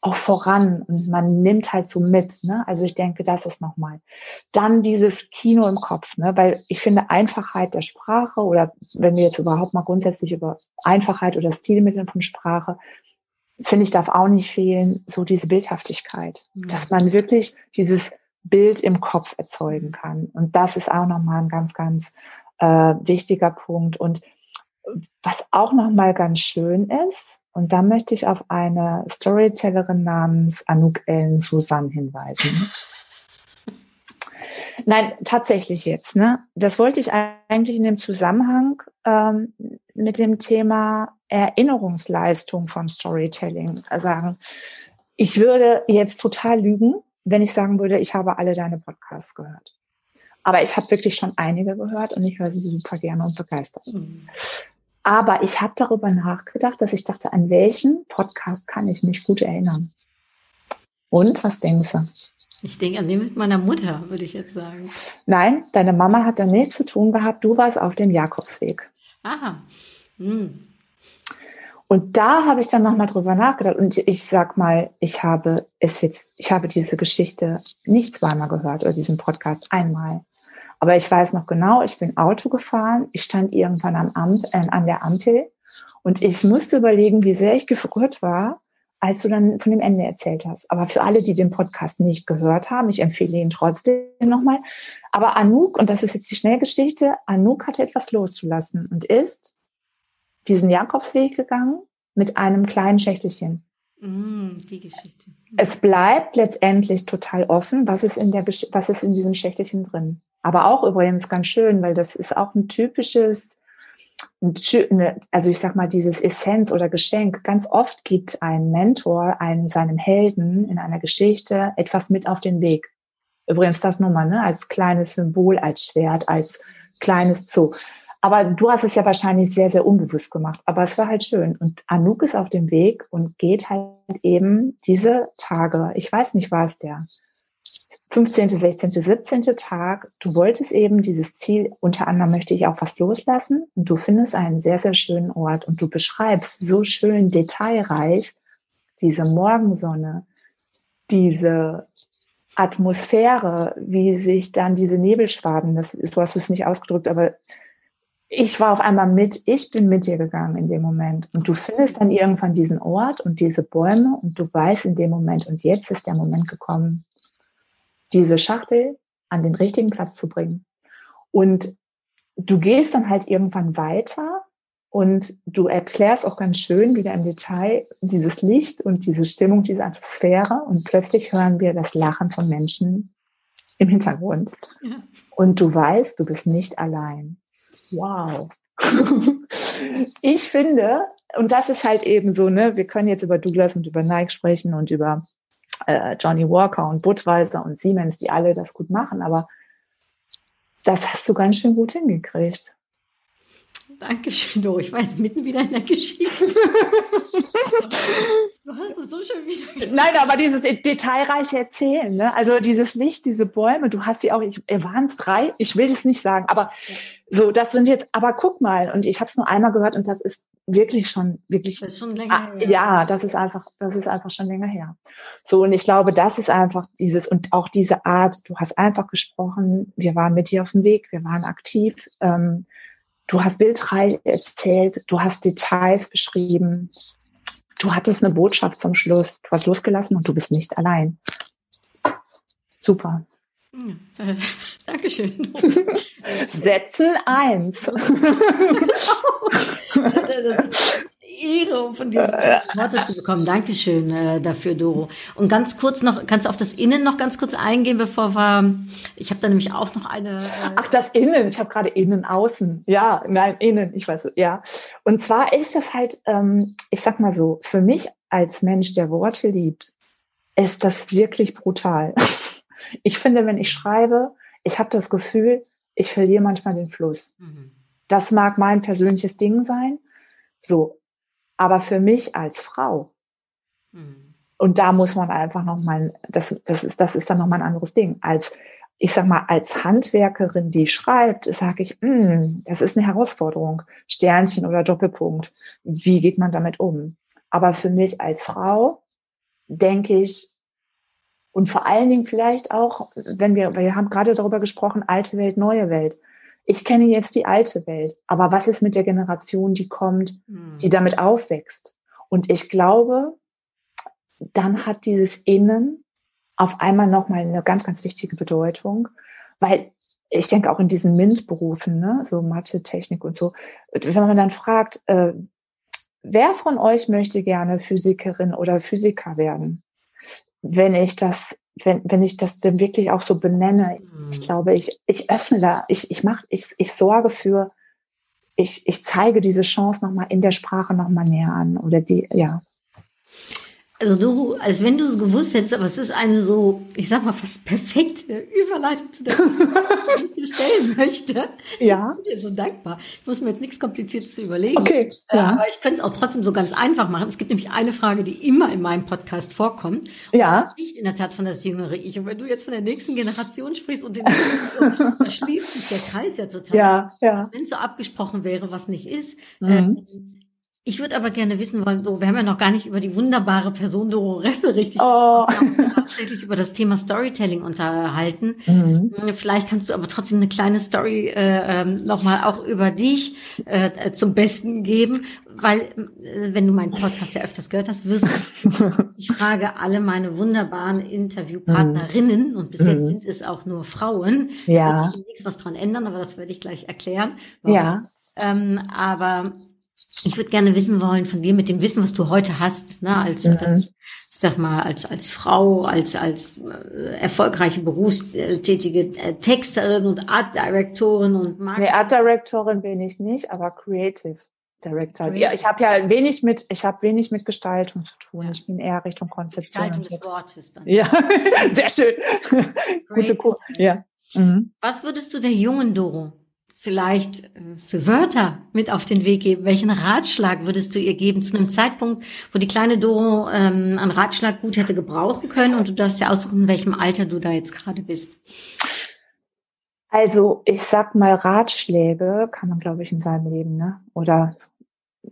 auch voran und man nimmt halt so mit. Ne? Also ich denke, das ist nochmal. Dann dieses Kino im Kopf, ne? weil ich finde Einfachheit der Sprache oder wenn wir jetzt überhaupt mal grundsätzlich über Einfachheit oder Stilmittel von Sprache finde ich, darf auch nicht fehlen, so diese Bildhaftigkeit, mhm. dass man wirklich dieses Bild im Kopf erzeugen kann. Und das ist auch nochmal ein ganz, ganz äh, wichtiger Punkt. Und was auch nochmal ganz schön ist, und da möchte ich auf eine Storytellerin namens Anouk Ellen Susan hinweisen. (laughs) Nein, tatsächlich jetzt. Ne? Das wollte ich eigentlich in dem Zusammenhang ähm, mit dem Thema Erinnerungsleistung von Storytelling sagen. Ich würde jetzt total lügen, wenn ich sagen würde, ich habe alle deine Podcasts gehört. Aber ich habe wirklich schon einige gehört und ich höre sie super gerne und begeistert. Mhm. Aber ich habe darüber nachgedacht, dass ich dachte, an welchen Podcast kann ich mich gut erinnern? Und was denkst du? Ich denke an den mit meiner Mutter, würde ich jetzt sagen. Nein, deine Mama hat da nichts zu tun gehabt. Du warst auf dem Jakobsweg. Aha. Hm. Und da habe ich dann nochmal drüber nachgedacht. Und ich sag mal, ich habe es jetzt, ich habe diese Geschichte nicht zweimal gehört oder diesen Podcast einmal. Aber ich weiß noch genau, ich bin Auto gefahren, ich stand irgendwann am Amp äh, an der Ampel und ich musste überlegen, wie sehr ich gefrüht war, als du dann von dem Ende erzählt hast. Aber für alle, die den Podcast nicht gehört haben, ich empfehle ihn trotzdem nochmal. Aber Anouk, und das ist jetzt die Schnellgeschichte, Anouk hatte etwas loszulassen und ist diesen Jakobsweg gegangen mit einem kleinen Schächtelchen. Mm, die Geschichte. Es bleibt letztendlich total offen, was ist in der, was ist in diesem Schächtelchen drin. Aber auch übrigens ganz schön, weil das ist auch ein typisches also ich sag mal, dieses Essenz oder Geschenk, ganz oft gibt ein Mentor einen, seinem Helden in einer Geschichte etwas mit auf den Weg. Übrigens das nur mal, ne, als kleines Symbol, als Schwert, als kleines Zoo. Aber du hast es ja wahrscheinlich sehr, sehr unbewusst gemacht. Aber es war halt schön. Und Anouk ist auf dem Weg und geht halt eben diese Tage, ich weiß nicht, war es der 15., 16., 17. Tag, du wolltest eben dieses Ziel, unter anderem möchte ich auch was loslassen und du findest einen sehr, sehr schönen Ort und du beschreibst so schön detailreich diese Morgensonne, diese Atmosphäre, wie sich dann diese Nebelschwaden, das ist, du hast es nicht ausgedrückt, aber ich war auf einmal mit, ich bin mit dir gegangen in dem Moment. Und du findest dann irgendwann diesen Ort und diese Bäume und du weißt in dem Moment, und jetzt ist der Moment gekommen, diese Schachtel an den richtigen Platz zu bringen. Und du gehst dann halt irgendwann weiter und du erklärst auch ganz schön wieder im Detail dieses Licht und diese Stimmung, diese Atmosphäre und plötzlich hören wir das Lachen von Menschen im Hintergrund. Ja. Und du weißt, du bist nicht allein. Wow. (laughs) ich finde, und das ist halt eben so, ne, wir können jetzt über Douglas und über Nike sprechen und über äh, Johnny Walker und Budweiser und Siemens, die alle das gut machen, aber das hast du ganz schön gut hingekriegt. Dankeschön, Doro. Ich war jetzt mitten wieder in der Geschichte. (laughs) du hast es so schön wieder. Nein, aber dieses detailreiche Erzählen, ne? also dieses Licht, diese Bäume, du hast sie auch, ich, waren es drei, ich will das nicht sagen, aber so, das sind jetzt, aber guck mal, und ich habe es nur einmal gehört und das ist wirklich schon, wirklich. Das ist schon länger her. Ja, das ist einfach, das ist einfach schon länger her. So, und ich glaube, das ist einfach dieses, und auch diese Art, du hast einfach gesprochen, wir waren mit dir auf dem Weg, wir waren aktiv, ähm, du hast bildreich erzählt, du hast Details beschrieben, du hattest eine Botschaft zum Schluss, du hast losgelassen und du bist nicht allein. Super. (laughs) (laughs) Ja, Dankeschön. Setzen eins. das ist Ehre, um von diesen Worte zu bekommen. Dankeschön äh, dafür, Doro. Und ganz kurz noch, kannst du auf das Innen noch ganz kurz eingehen, bevor wir, ich habe da nämlich auch noch eine. Äh Ach, das Innen, ich habe gerade Innen, Außen. Ja, nein, Innen, ich weiß, ja. Und zwar ist das halt, ähm, ich sag mal so, für mich als Mensch, der Worte liebt, ist das wirklich brutal. (laughs) ich finde, wenn ich schreibe, ich habe das Gefühl, ich verliere manchmal den Fluss. Mhm. Das mag mein persönliches Ding sein. So. Aber für mich als Frau, mhm. und da muss man einfach nochmal, das, das ist, das ist dann nochmal ein anderes Ding. Als, ich sag mal, als Handwerkerin, die schreibt, sage ich, mh, hm, das ist eine Herausforderung. Sternchen oder Doppelpunkt. Wie geht man damit um? Aber für mich als Frau denke ich, und vor allen Dingen vielleicht auch, wenn wir, wir haben gerade darüber gesprochen, alte Welt, neue Welt. Ich kenne jetzt die alte Welt, aber was ist mit der Generation, die kommt, die hm. damit aufwächst? Und ich glaube, dann hat dieses Innen auf einmal nochmal eine ganz, ganz wichtige Bedeutung, weil ich denke auch in diesen MINT-Berufen, ne, so Mathe, Technik und so, wenn man dann fragt, äh, wer von euch möchte gerne Physikerin oder Physiker werden? Wenn ich das, wenn, wenn ich das denn wirklich auch so benenne, mhm. ich glaube, ich, ich öffne da, ich, ich mach, ich, ich sorge für, ich, ich zeige diese Chance nochmal in der Sprache nochmal näher an. Oder die, ja. Also du, als wenn du es gewusst hättest, aber es ist eine so, ich sag mal, fast perfekte Überleitung zu der, (laughs) die ich dir stellen möchte. Ja. Ich bin dir so dankbar. Ich muss mir jetzt nichts Kompliziertes überlegen. Okay. Äh, ja. Aber ich könnte es auch trotzdem so ganz einfach machen. Es gibt nämlich eine Frage, die immer in meinem Podcast vorkommt. Ja. Nicht in der Tat von das jüngere Ich. Und wenn du jetzt von der nächsten Generation sprichst und den da schließt sich der Kreis ja total. Ja, ja. Wenn es so abgesprochen wäre, was nicht ist. Mhm. Ähm, ich würde aber gerne wissen wollen, so, wir haben ja noch gar nicht über die wunderbare Person Doro Reppe richtig oh. tatsächlich über das Thema Storytelling unterhalten. Mhm. Vielleicht kannst du aber trotzdem eine kleine Story äh, ähm, nochmal auch über dich äh, zum Besten geben, weil äh, wenn du meinen Podcast ja öfters gehört hast, wirst du, (laughs) ich frage alle meine wunderbaren Interviewpartnerinnen mhm. und bis jetzt mhm. sind es auch nur Frauen. Ja. Da wird sich nichts was dran ändern, aber das werde ich gleich erklären. Warum. Ja. Ähm, aber ich würde gerne wissen wollen von dir mit dem Wissen, was du heute hast, ne, als, mhm. als ich sag mal, als, als Frau, als, als äh, erfolgreiche berufstätige äh, Texterin und Art Directorin und Marketing. Nee, Art Directorin bin ich nicht, aber Creative Director. Creative. Ja, ich habe ja wenig mit, ich habe wenig mit Gestaltung zu tun. Ich bin eher Richtung Konzeption. Gestaltung des Wortes dann. Ja, (laughs) sehr schön. Gute Kur Ja. Mhm. Was würdest du der jungen Doro vielleicht äh, für Wörter mit auf den Weg geben? Welchen Ratschlag würdest du ihr geben zu einem Zeitpunkt, wo die kleine Doro ähm, einen Ratschlag gut hätte gebrauchen können und du darfst ja aussuchen, in welchem Alter du da jetzt gerade bist? Also ich sag mal, Ratschläge kann man, glaube ich, in seinem Leben, ne? Oder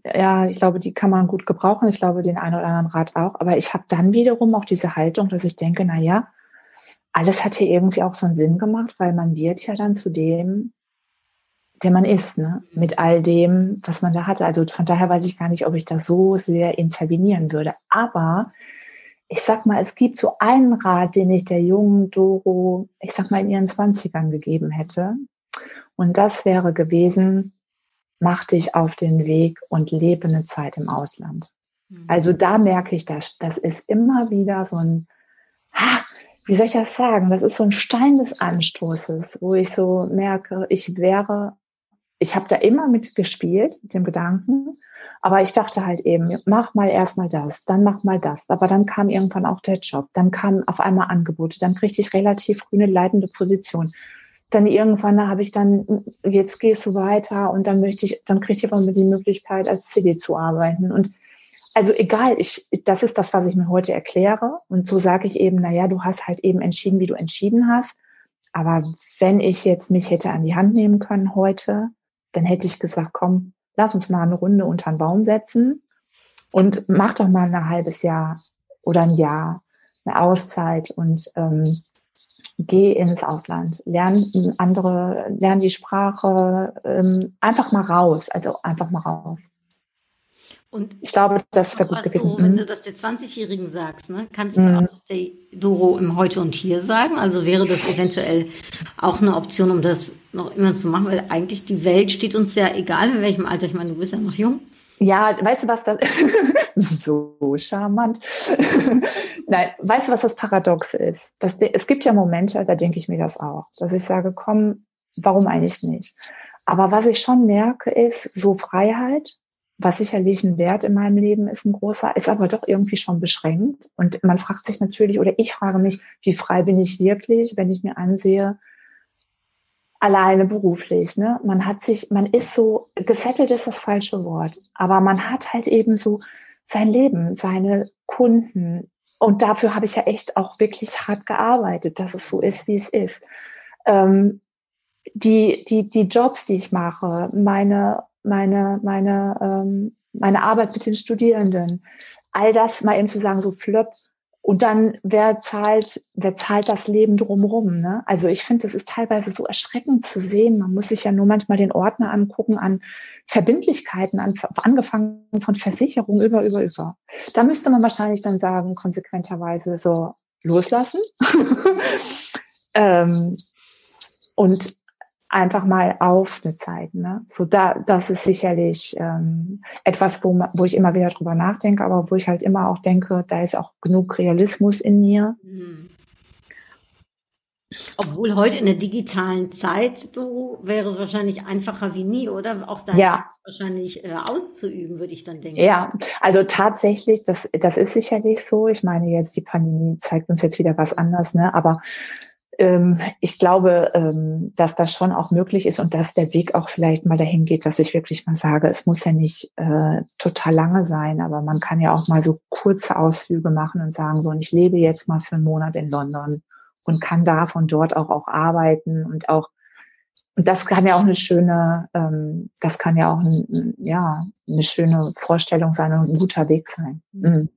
ja, ich glaube, die kann man gut gebrauchen. Ich glaube, den einen oder anderen Rat auch. Aber ich habe dann wiederum auch diese Haltung, dass ich denke, na ja, alles hat hier irgendwie auch so einen Sinn gemacht, weil man wird ja dann zu dem, der man ist, ne? mit all dem, was man da hatte. Also von daher weiß ich gar nicht, ob ich da so sehr intervenieren würde. Aber ich sag mal, es gibt so einen Rat, den ich der jungen Doro, ich sag mal, in ihren Zwanzigern gegeben hätte. Und das wäre gewesen, mach dich auf den Weg und lebe eine Zeit im Ausland. Mhm. Also da merke ich, dass das ist immer wieder so ein, wie soll ich das sagen? Das ist so ein Stein des Anstoßes, wo ich so merke, ich wäre ich habe da immer mit gespielt, mit dem Gedanken, aber ich dachte halt eben, mach mal erstmal das, dann mach mal das. Aber dann kam irgendwann auch der Job, dann kamen auf einmal Angebote, dann kriegte ich relativ grüne leitende Position. Dann irgendwann habe ich dann, jetzt gehst du weiter und dann möchte ich, dann kriegte ich aber die Möglichkeit, als CD zu arbeiten. Und also egal, ich, das ist das, was ich mir heute erkläre. Und so sage ich eben, na ja, du hast halt eben entschieden, wie du entschieden hast. Aber wenn ich jetzt mich hätte an die Hand nehmen können heute, dann hätte ich gesagt, komm, lass uns mal eine Runde unter den Baum setzen und mach doch mal ein halbes Jahr oder ein Jahr eine Auszeit und ähm, geh ins Ausland, lern andere, lern die Sprache, ähm, einfach mal raus, also einfach mal raus. Und ich glaube, das wäre gut gewesen. Du, wenn du das der 20-Jährigen sagst, ne, kannst du mhm. auch das der Doro im Heute und Hier sagen? Also wäre das eventuell auch eine Option, um das noch immer zu machen? Weil eigentlich die Welt steht uns ja egal, in welchem Alter. Ich meine, du bist ja noch jung. Ja, weißt du, was das (laughs) so charmant. (laughs) Nein, weißt du, was das Paradoxe ist? Das, es gibt ja Momente, da denke ich mir das auch, dass ich sage, komm, warum eigentlich nicht? Aber was ich schon merke, ist so Freiheit was sicherlich ein Wert in meinem Leben ist, ein großer, ist aber doch irgendwie schon beschränkt. Und man fragt sich natürlich, oder ich frage mich, wie frei bin ich wirklich, wenn ich mir ansehe, alleine beruflich, ne? Man hat sich, man ist so, gesettelt ist das falsche Wort, aber man hat halt eben so sein Leben, seine Kunden. Und dafür habe ich ja echt auch wirklich hart gearbeitet, dass es so ist, wie es ist. Ähm, die, die, die Jobs, die ich mache, meine meine, meine, ähm, meine Arbeit mit den Studierenden. All das mal eben zu sagen, so flöpp. Und dann, wer zahlt, wer zahlt das Leben drumrum? Ne? Also ich finde, es ist teilweise so erschreckend zu sehen. Man muss sich ja nur manchmal den Ordner angucken an Verbindlichkeiten, an, angefangen von Versicherung über, über, über. Da müsste man wahrscheinlich dann sagen, konsequenterweise so loslassen. (laughs) ähm, und einfach mal auf eine Zeit. Ne? So da, das ist sicherlich ähm, etwas, wo, wo ich immer wieder drüber nachdenke, aber wo ich halt immer auch denke, da ist auch genug Realismus in mir. Mhm. Obwohl heute in der digitalen Zeit, du wäre es wahrscheinlich einfacher wie nie, oder? Auch da ja. wahrscheinlich äh, auszuüben, würde ich dann denken. Ja, also tatsächlich, das, das ist sicherlich so. Ich meine, jetzt die Pandemie zeigt uns jetzt wieder was anderes, ne? Aber ich glaube, ähm, dass das schon auch möglich ist und dass der Weg auch vielleicht mal dahin geht, dass ich wirklich mal sage, es muss ja nicht äh, total lange sein, aber man kann ja auch mal so kurze Ausflüge machen und sagen, so, und ich lebe jetzt mal für einen Monat in London und kann da von dort auch, auch arbeiten und auch und das kann ja auch eine schöne, ähm, das kann ja auch ein, ja eine schöne Vorstellung sein und ein guter Weg sein. Mhm.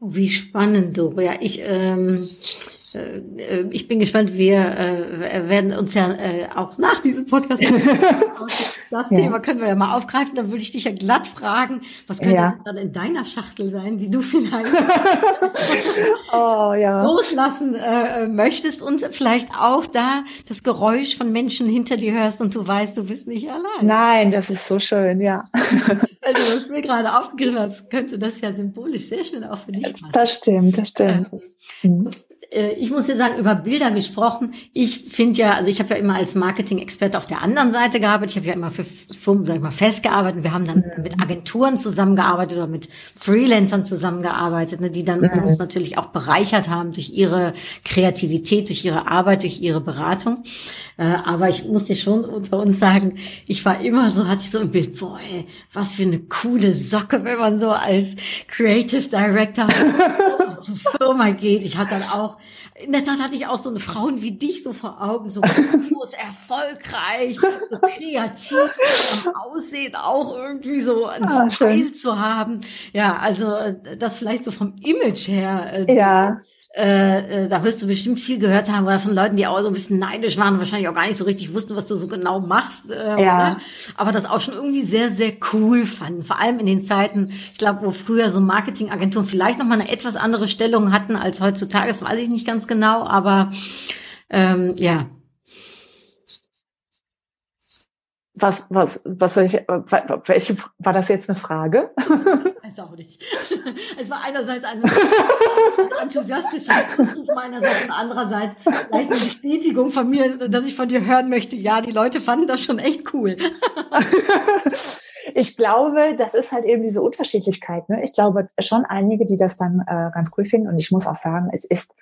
Wie spannend, Doro. Ja, ich, ähm, äh, ich bin gespannt. Wir äh, werden uns ja äh, auch nach diesem Podcast (laughs) das ja. Thema können wir ja mal aufgreifen. Dann würde ich dich ja glatt fragen, was könnte ja. dann in deiner Schachtel sein, die du vielleicht (laughs) oh, ja. loslassen äh, möchtest und vielleicht auch da das Geräusch von Menschen hinter dir hörst und du weißt, du bist nicht allein. Nein, das ist so schön, ja. Weil du das mir gerade aufgegriffen hast, könnte das ja symbolisch sehr schön auch für dich machen. Das stimmt, das stimmt. Mhm äh, ich muss dir sagen, über Bilder gesprochen. Ich finde ja, also ich habe ja immer als Marketing-Experte auf der anderen Seite gearbeitet. Ich habe ja immer für Firmen, sag ich mal, festgearbeitet. Wir haben dann mhm. mit Agenturen zusammengearbeitet oder mit Freelancern zusammengearbeitet, ne, die dann mhm. uns natürlich auch bereichert haben durch ihre Kreativität, durch ihre Arbeit, durch ihre Beratung. Äh, aber ich muss dir schon unter uns sagen, ich war immer so, hatte ich so ein Bild, boah, ey, was für eine coole Socke, wenn man so als Creative Director (laughs) zur Firma geht. Ich hatte dann auch, in der Tat hatte ich auch so eine Frauen wie dich so vor Augen, so groß, erfolgreich, so kreativ, am Aussehen auch irgendwie so ein ah, Stil schön. zu haben. Ja, also äh, das vielleicht so vom Image her. Äh, ja äh, äh, da wirst du bestimmt viel gehört haben, weil von Leuten, die auch so ein bisschen neidisch waren und wahrscheinlich auch gar nicht so richtig wussten, was du so genau machst. Äh, ja. Oder? Aber das auch schon irgendwie sehr, sehr cool fanden. Vor allem in den Zeiten, ich glaube, wo früher so Marketingagenturen vielleicht noch mal eine etwas andere Stellung hatten als heutzutage. Das weiß ich nicht ganz genau, aber ähm, ja, Was, was, was soll ich, welche, war das jetzt eine Frage? (laughs) Weiß auch nicht. Es war einerseits ein enthusiastischer Ruf meinerseits und andererseits vielleicht eine Bestätigung von mir, dass ich von dir hören möchte. Ja, die Leute fanden das schon echt cool. ich glaube, das ist halt eben diese Unterschiedlichkeit. Ne? Ich glaube schon einige, die das dann äh, ganz cool finden. Und ich muss auch sagen, es ist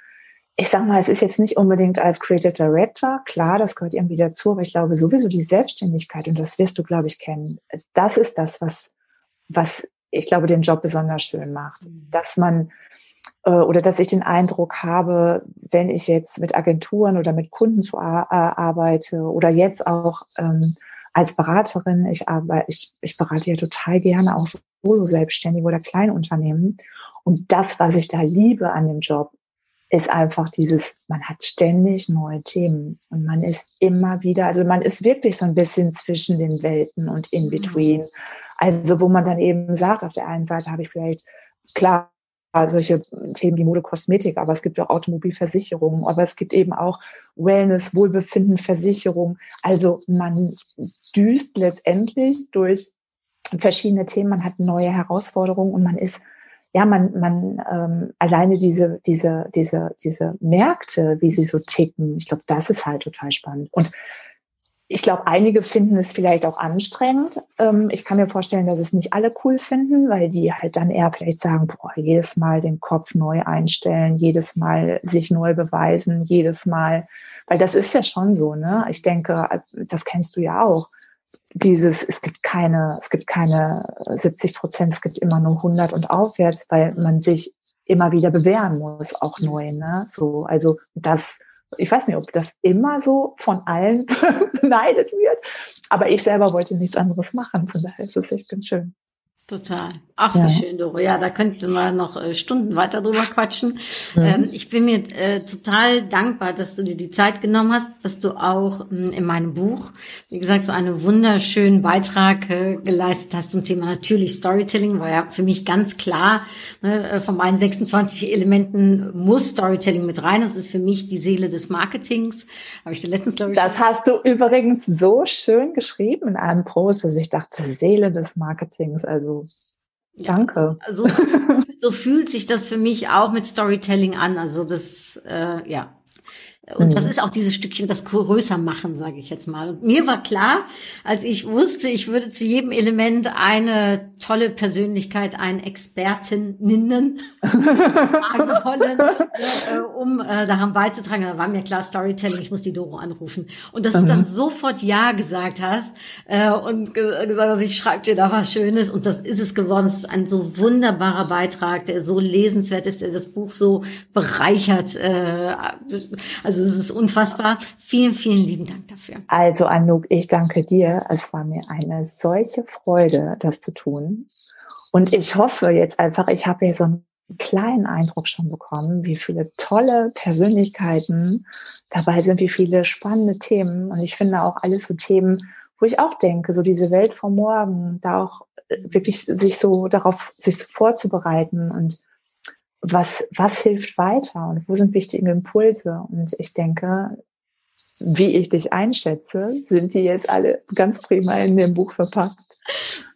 ich sag mal, es ist jetzt nicht unbedingt als Creative Director, klar, das gehört irgendwie dazu, aber ich glaube sowieso die Selbstständigkeit, und das wirst du, glaube ich, kennen, das ist das, was, was ich glaube, den Job besonders schön macht. Mhm. Dass man, äh, oder dass ich den Eindruck habe, wenn ich jetzt mit Agenturen oder mit Kunden zu arbeite oder jetzt auch ähm, als Beraterin, ich, arbeite, ich, ich berate ja total gerne auch Solo-Selbstständige oder Kleinunternehmen. Und das, was ich da liebe an dem Job, ist einfach dieses, man hat ständig neue Themen und man ist immer wieder, also man ist wirklich so ein bisschen zwischen den Welten und in mhm. between. Also wo man dann eben sagt, auf der einen Seite habe ich vielleicht, klar, solche Themen wie Mode, Kosmetik, aber es gibt auch Automobilversicherungen, aber es gibt eben auch Wellness, Wohlbefinden, Versicherung. Also man düst letztendlich durch verschiedene Themen, man hat neue Herausforderungen und man ist ja, man, man ähm, alleine diese, diese, diese, diese Märkte, wie sie so ticken, ich glaube, das ist halt total spannend. Und ich glaube, einige finden es vielleicht auch anstrengend. Ähm, ich kann mir vorstellen, dass es nicht alle cool finden, weil die halt dann eher vielleicht sagen, boah, jedes Mal den Kopf neu einstellen, jedes Mal sich neu beweisen, jedes Mal, weil das ist ja schon so, ne? Ich denke, das kennst du ja auch dieses, es gibt keine, es gibt keine 70 Prozent, es gibt immer nur 100 und aufwärts, weil man sich immer wieder bewähren muss, auch neu, ne? So, also das, ich weiß nicht, ob das immer so von allen (laughs) beneidet wird, aber ich selber wollte nichts anderes machen, von daher ist es echt ganz schön. Total. Ach, ja. wie schön, Doro. Ja, da könnte man noch äh, Stunden weiter drüber (laughs) quatschen. Mhm. Ähm, ich bin mir äh, total dankbar, dass du dir die Zeit genommen hast, dass du auch mh, hm, in meinem Buch, wie gesagt, so einen wunderschönen Beitrag äh, geleistet hast zum Thema natürlich Storytelling, war ja für mich ganz klar, ne, äh, von meinen 26 Elementen muss Storytelling mit rein. Das ist für mich die Seele des Marketings. Habe ich dir letztens, glaube ich. Das hast du übrigens so schön geschrieben in einem Post, dass ich dachte, Seele des Marketings, also Danke. Ja, so, (laughs) so fühlt sich das für mich auch mit Storytelling an. Also das, äh, ja, und mhm. das ist auch dieses Stückchen, das größer machen, sage ich jetzt mal. Und mir war klar, als ich wusste, ich würde zu jedem Element eine tolle Persönlichkeit, einen Expertinnen (laughs) fragen wollen, äh, um äh, daran beizutragen. Da war mir klar, Storytelling, ich muss die Doro anrufen. Und dass mhm. du dann sofort Ja gesagt hast äh, und ge gesagt hast, ich schreibe dir da was Schönes. Und das ist es geworden. Es ist ein so wunderbarer Beitrag, der so lesenswert ist, der das Buch so bereichert. Äh, also also es ist unfassbar. Vielen, vielen lieben Dank dafür. Also Anouk, ich danke dir. Es war mir eine solche Freude, das zu tun. Und ich hoffe jetzt einfach, ich habe hier so ein einen kleinen Eindruck schon bekommen, wie viele tolle Persönlichkeiten dabei sind, wie viele spannende Themen. Und ich finde auch alles so Themen, wo ich auch denke, so diese Welt vom Morgen, da auch äh, wirklich sich so darauf, sich so vorzubereiten und was, was hilft weiter und wo sind wichtige Impulse? Und ich denke, wie ich dich einschätze, sind die jetzt alle ganz prima in dem Buch verpackt.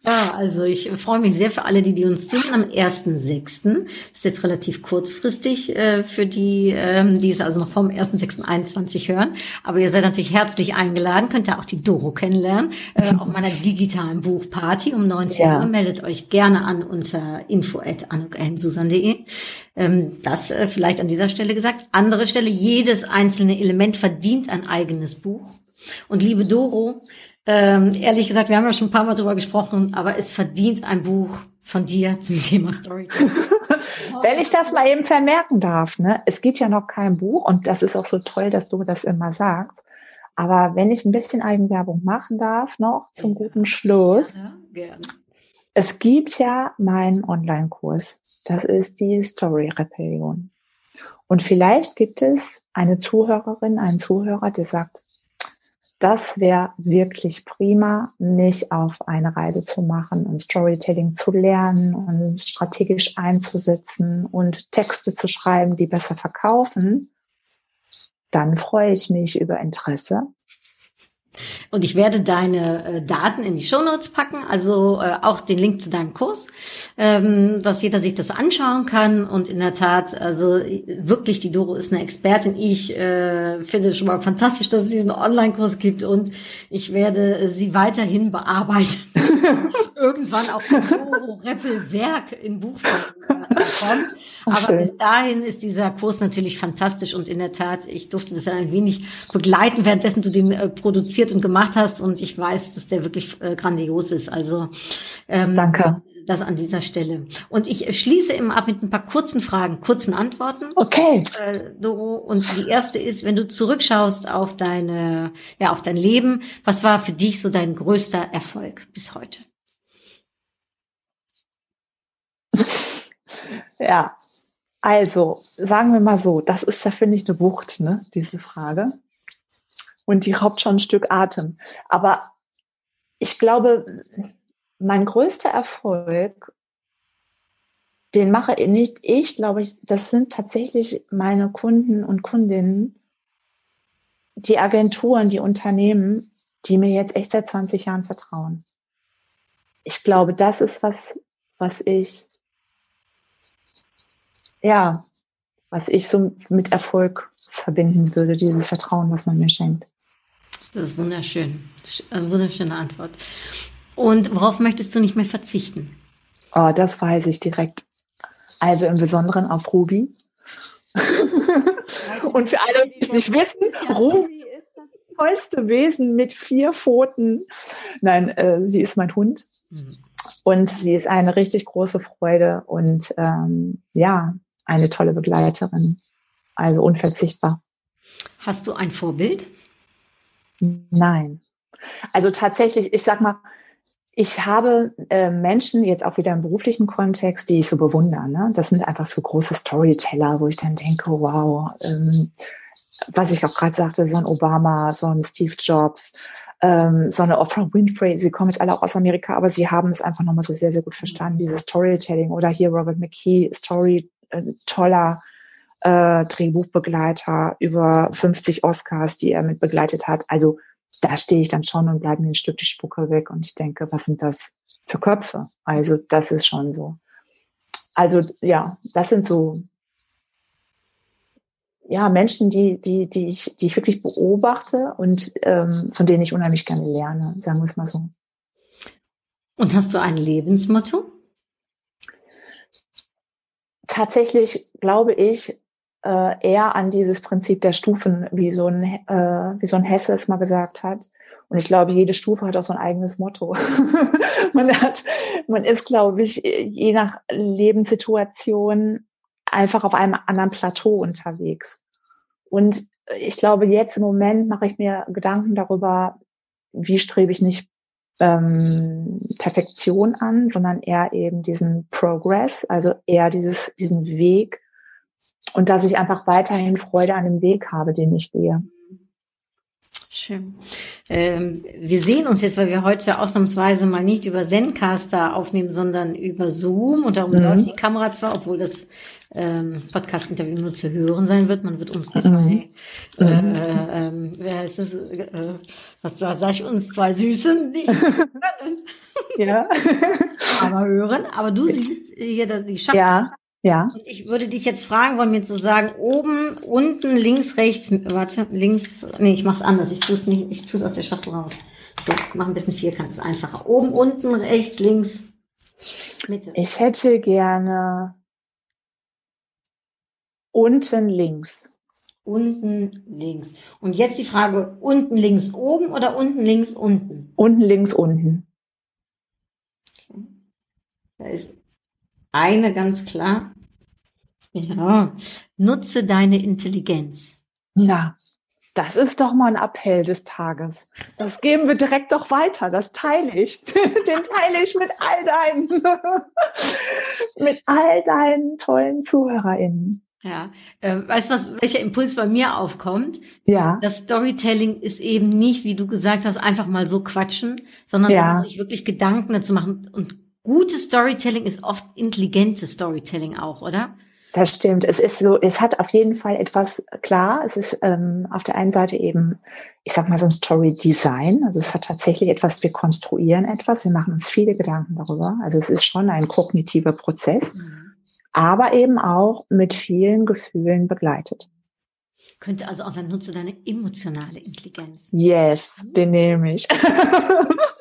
Ja, also ich freue mich sehr für alle, die, die uns zuhören am 1.6. Ist jetzt relativ kurzfristig äh, für die, ähm, die es also noch vom 1.6.21 hören. Aber ihr seid natürlich herzlich eingeladen, könnt ihr auch die Doro kennenlernen, äh, auf meiner digitalen Buchparty um 19 ja. Uhr. Meldet euch gerne an unter info.anuksusan.de. Ähm, das äh, vielleicht an dieser Stelle gesagt. Andere Stelle, jedes einzelne Element verdient ein eigenes Buch. Und liebe Doro, ähm, ehrlich gesagt, wir haben ja schon ein paar Mal drüber gesprochen, aber es verdient ein Buch von dir zum Thema Storytelling. (laughs) Wenn ich das mal eben vermerken darf, ne? Es gibt ja noch kein Buch und das ist auch so toll, dass du das immer sagst. Aber wenn ich ein bisschen Eigenwerbung machen darf, noch zum ja. guten Schluss. Ja, gerne. Es gibt ja meinen Online-Kurs. Das ist die Story Rebellion. Und vielleicht gibt es eine Zuhörerin, einen Zuhörer, der sagt, das wäre wirklich prima, mich auf eine Reise zu machen und Storytelling zu lernen und strategisch einzusetzen und Texte zu schreiben, die besser verkaufen. Dann freue ich mich über Interesse und ich werde deine äh, Daten in die Shownotes packen, also äh, auch den Link zu deinem Kurs, ähm, dass jeder sich das anschauen kann. Und in der Tat, also wirklich, die Doro ist eine Expertin. Ich äh, finde es schon mal fantastisch, dass es diesen Online-Kurs gibt und ich werde sie weiterhin bearbeiten. (laughs) Irgendwann auch (laughs) Doro Reppel Werk in Buchform äh, kommen. Aber schön. bis dahin ist dieser Kurs natürlich fantastisch und in der Tat, ich durfte das ja ein wenig begleiten, währenddessen du den äh, produziert und gemacht hast und ich weiß, dass der wirklich äh, grandios ist. Also ähm, danke. Das an dieser Stelle. Und ich schließe immer ab mit ein paar kurzen Fragen, kurzen Antworten. Okay. Äh, Doro. Und die erste ist, wenn du zurückschaust auf deine, ja, auf dein Leben, was war für dich so dein größter Erfolg bis heute? (laughs) ja, also, sagen wir mal so, das ist ja, finde ich, eine Wucht, ne, diese Frage. Und die raubt schon ein Stück Atem. Aber ich glaube, mein größter Erfolg, den mache nicht ich, glaube ich, das sind tatsächlich meine Kunden und Kundinnen, die Agenturen, die Unternehmen, die mir jetzt echt seit 20 Jahren vertrauen. Ich glaube, das ist was, was ich ja, was ich so mit Erfolg verbinden würde, dieses Vertrauen, was man mir schenkt. Das ist wunderschön. Eine wunderschöne Antwort. Und worauf möchtest du nicht mehr verzichten? Oh, das weiß ich direkt. Also im Besonderen auf Ruby. (laughs) Und für alle, die es nicht wissen, Ruby ist das tollste Wesen mit vier Pfoten. Nein, äh, sie ist mein Hund. Mhm. Und sie ist eine richtig große Freude. Und ähm, ja, eine tolle Begleiterin. Also unverzichtbar. Hast du ein Vorbild? Nein. Also tatsächlich, ich sag mal, ich habe äh, Menschen jetzt auch wieder im beruflichen Kontext, die ich so bewundere. Ne? Das sind einfach so große Storyteller, wo ich dann denke, wow, ähm, was ich auch gerade sagte, so ein Obama, so ein Steve Jobs, ähm, so eine Oprah Winfrey, sie kommen jetzt alle auch aus Amerika, aber sie haben es einfach nochmal so sehr, sehr gut verstanden, dieses Storytelling. Oder hier Robert McKee, Story toller äh, Drehbuchbegleiter, über 50 Oscars, die er mit begleitet hat. Also da stehe ich dann schon und bleibe mir ein Stück die Spucke weg und ich denke, was sind das für Köpfe? Also das ist schon so. Also ja, das sind so ja Menschen, die die die ich die ich wirklich beobachte und ähm, von denen ich unheimlich gerne lerne, sagen wir es mal so. Und hast du ein Lebensmotto? Tatsächlich glaube ich äh, eher an dieses Prinzip der Stufen, wie so ein, äh, wie so ein Hesse es mal gesagt hat. Und ich glaube, jede Stufe hat auch so ein eigenes Motto. (laughs) man hat, man ist, glaube ich, je nach Lebenssituation einfach auf einem anderen Plateau unterwegs. Und ich glaube, jetzt im Moment mache ich mir Gedanken darüber, wie strebe ich nicht ähm, Perfektion an, sondern eher eben diesen Progress, also eher dieses, diesen Weg und dass ich einfach weiterhin Freude an dem Weg habe, den ich gehe. Schön. Ähm, wir sehen uns jetzt, weil wir heute ausnahmsweise mal nicht über Zencaster aufnehmen, sondern über Zoom. Und darum mhm. läuft die Kamera zwar, obwohl das ähm, Podcast-Interview nur zu hören sein wird. Man wird uns mhm. zwei, mhm. äh, äh, wer heißt das, äh, was sag ich, uns zwei Süßen nicht (laughs) hören. ja. (laughs) aber hören. Aber du siehst hier die Schachtel. Ja. Ja. Und ich würde dich jetzt fragen wollen, mir zu sagen, oben, unten, links, rechts, warte, links, nee, ich mach's anders, ich tue es nicht, ich tue es aus der Schachtel raus. So, mach ein bisschen vierkant, ist einfacher. Oben, unten, rechts, links, Mitte. Ich hätte gerne unten links. Unten links. Und jetzt die Frage, unten links oben oder unten links unten? Unten links unten. Okay. Da ist eine ganz klar. Ja, nutze deine Intelligenz. Na, das ist doch mal ein Appell des Tages. Das geben wir direkt doch weiter. Das teile ich. (laughs) Den teile ich mit all deinen, (laughs) mit all deinen tollen ZuhörerInnen. Ja, äh, weißt du was, welcher Impuls bei mir aufkommt? Ja. Das Storytelling ist eben nicht, wie du gesagt hast, einfach mal so quatschen, sondern ja. sich wirklich Gedanken dazu machen und gutes Storytelling ist oft intelligentes Storytelling auch, oder? Das stimmt. Es ist so, es hat auf jeden Fall etwas klar. Es ist ähm, auf der einen Seite eben, ich sag mal, so ein Story Design. Also es hat tatsächlich etwas, wir konstruieren etwas, wir machen uns viele Gedanken darüber. Also es ist schon ein kognitiver Prozess, mhm. aber eben auch mit vielen Gefühlen begleitet. Könnte also auch sein, nutze deine emotionale Intelligenz. Yes, den nehme ich. (laughs)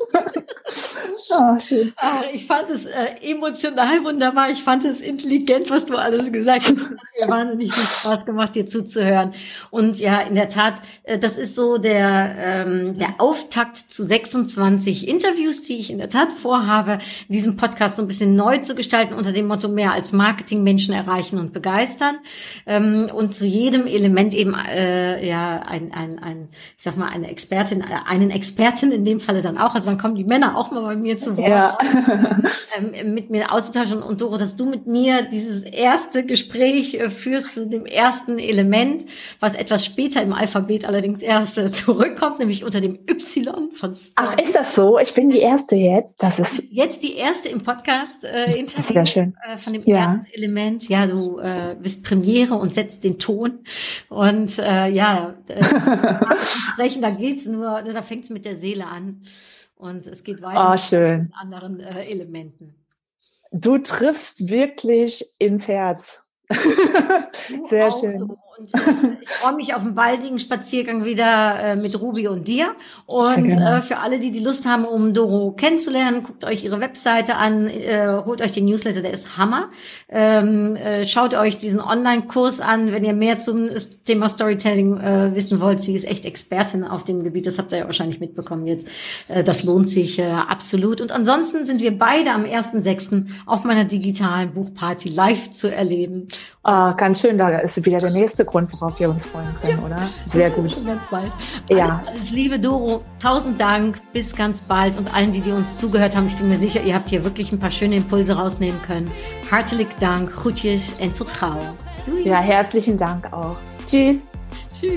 Oh, schön. Ah, ich fand es äh, emotional wunderbar. Ich fand es intelligent, was du alles gesagt hast. Es hat wahnsinnig viel Spaß gemacht, dir zuzuhören. Und ja, in der Tat, äh, das ist so der, ähm, der Auftakt zu 26 Interviews, die ich in der Tat vorhabe, diesen Podcast so ein bisschen neu zu gestalten unter dem Motto mehr als Marketing Menschen erreichen und begeistern. Ähm, und zu jedem Element eben äh, ja ein, ein, ein, ich sag mal, eine Expertin, äh, einen Expertin in dem Falle dann auch. Also dann kommen die Männer auch mal bei mir zu Wort, ja. ähm, mit mir auszutauschen. Und Doro, dass du mit mir dieses erste Gespräch äh, führst zu dem ersten Element, was etwas später im Alphabet allerdings erst äh, zurückkommt, nämlich unter dem Y von Story. Ach, ist das so? Ich bin die erste jetzt. Das ist jetzt die erste im Podcast äh, Interview sehr schön. Äh, von dem ja. ersten Element. Ja, du äh, bist Premiere und setzt den Ton. Und äh, ja, äh, sprechen, da geht's nur, da fängt's mit der Seele an. Und es geht weiter oh, mit anderen äh, Elementen. Du triffst wirklich ins Herz. (laughs) Sehr schön. Und ich freue mich auf einen baldigen Spaziergang wieder äh, mit Ruby und dir. Und äh, für alle, die die Lust haben, um Doro kennenzulernen, guckt euch ihre Webseite an, äh, holt euch den Newsletter, der ist Hammer. Ähm, äh, schaut euch diesen Online-Kurs an, wenn ihr mehr zum Thema Storytelling wissen wollt. Sie ist echt Expertin auf dem Gebiet, das habt ihr ja wahrscheinlich mitbekommen jetzt. Das lohnt sich absolut. Und ansonsten sind wir beide am 1.6. auf meiner digitalen Buchparty live zu erleben. Ah, ganz schön, da ist wieder der nächste Grund, worauf wir uns freuen können, ja. oder? Sehr gut. Schon ganz bald. Ja. Alles, Liebe, Doro. Tausend Dank. Bis ganz bald. Und allen, die, die uns zugehört haben, ich bin mir sicher, ihr habt hier wirklich ein paar schöne Impulse rausnehmen können. Hartelijk Dank. Groetjes en tot gauw. Doei. Ja, herzlichen Dank auch. Tschüss. Tschüss.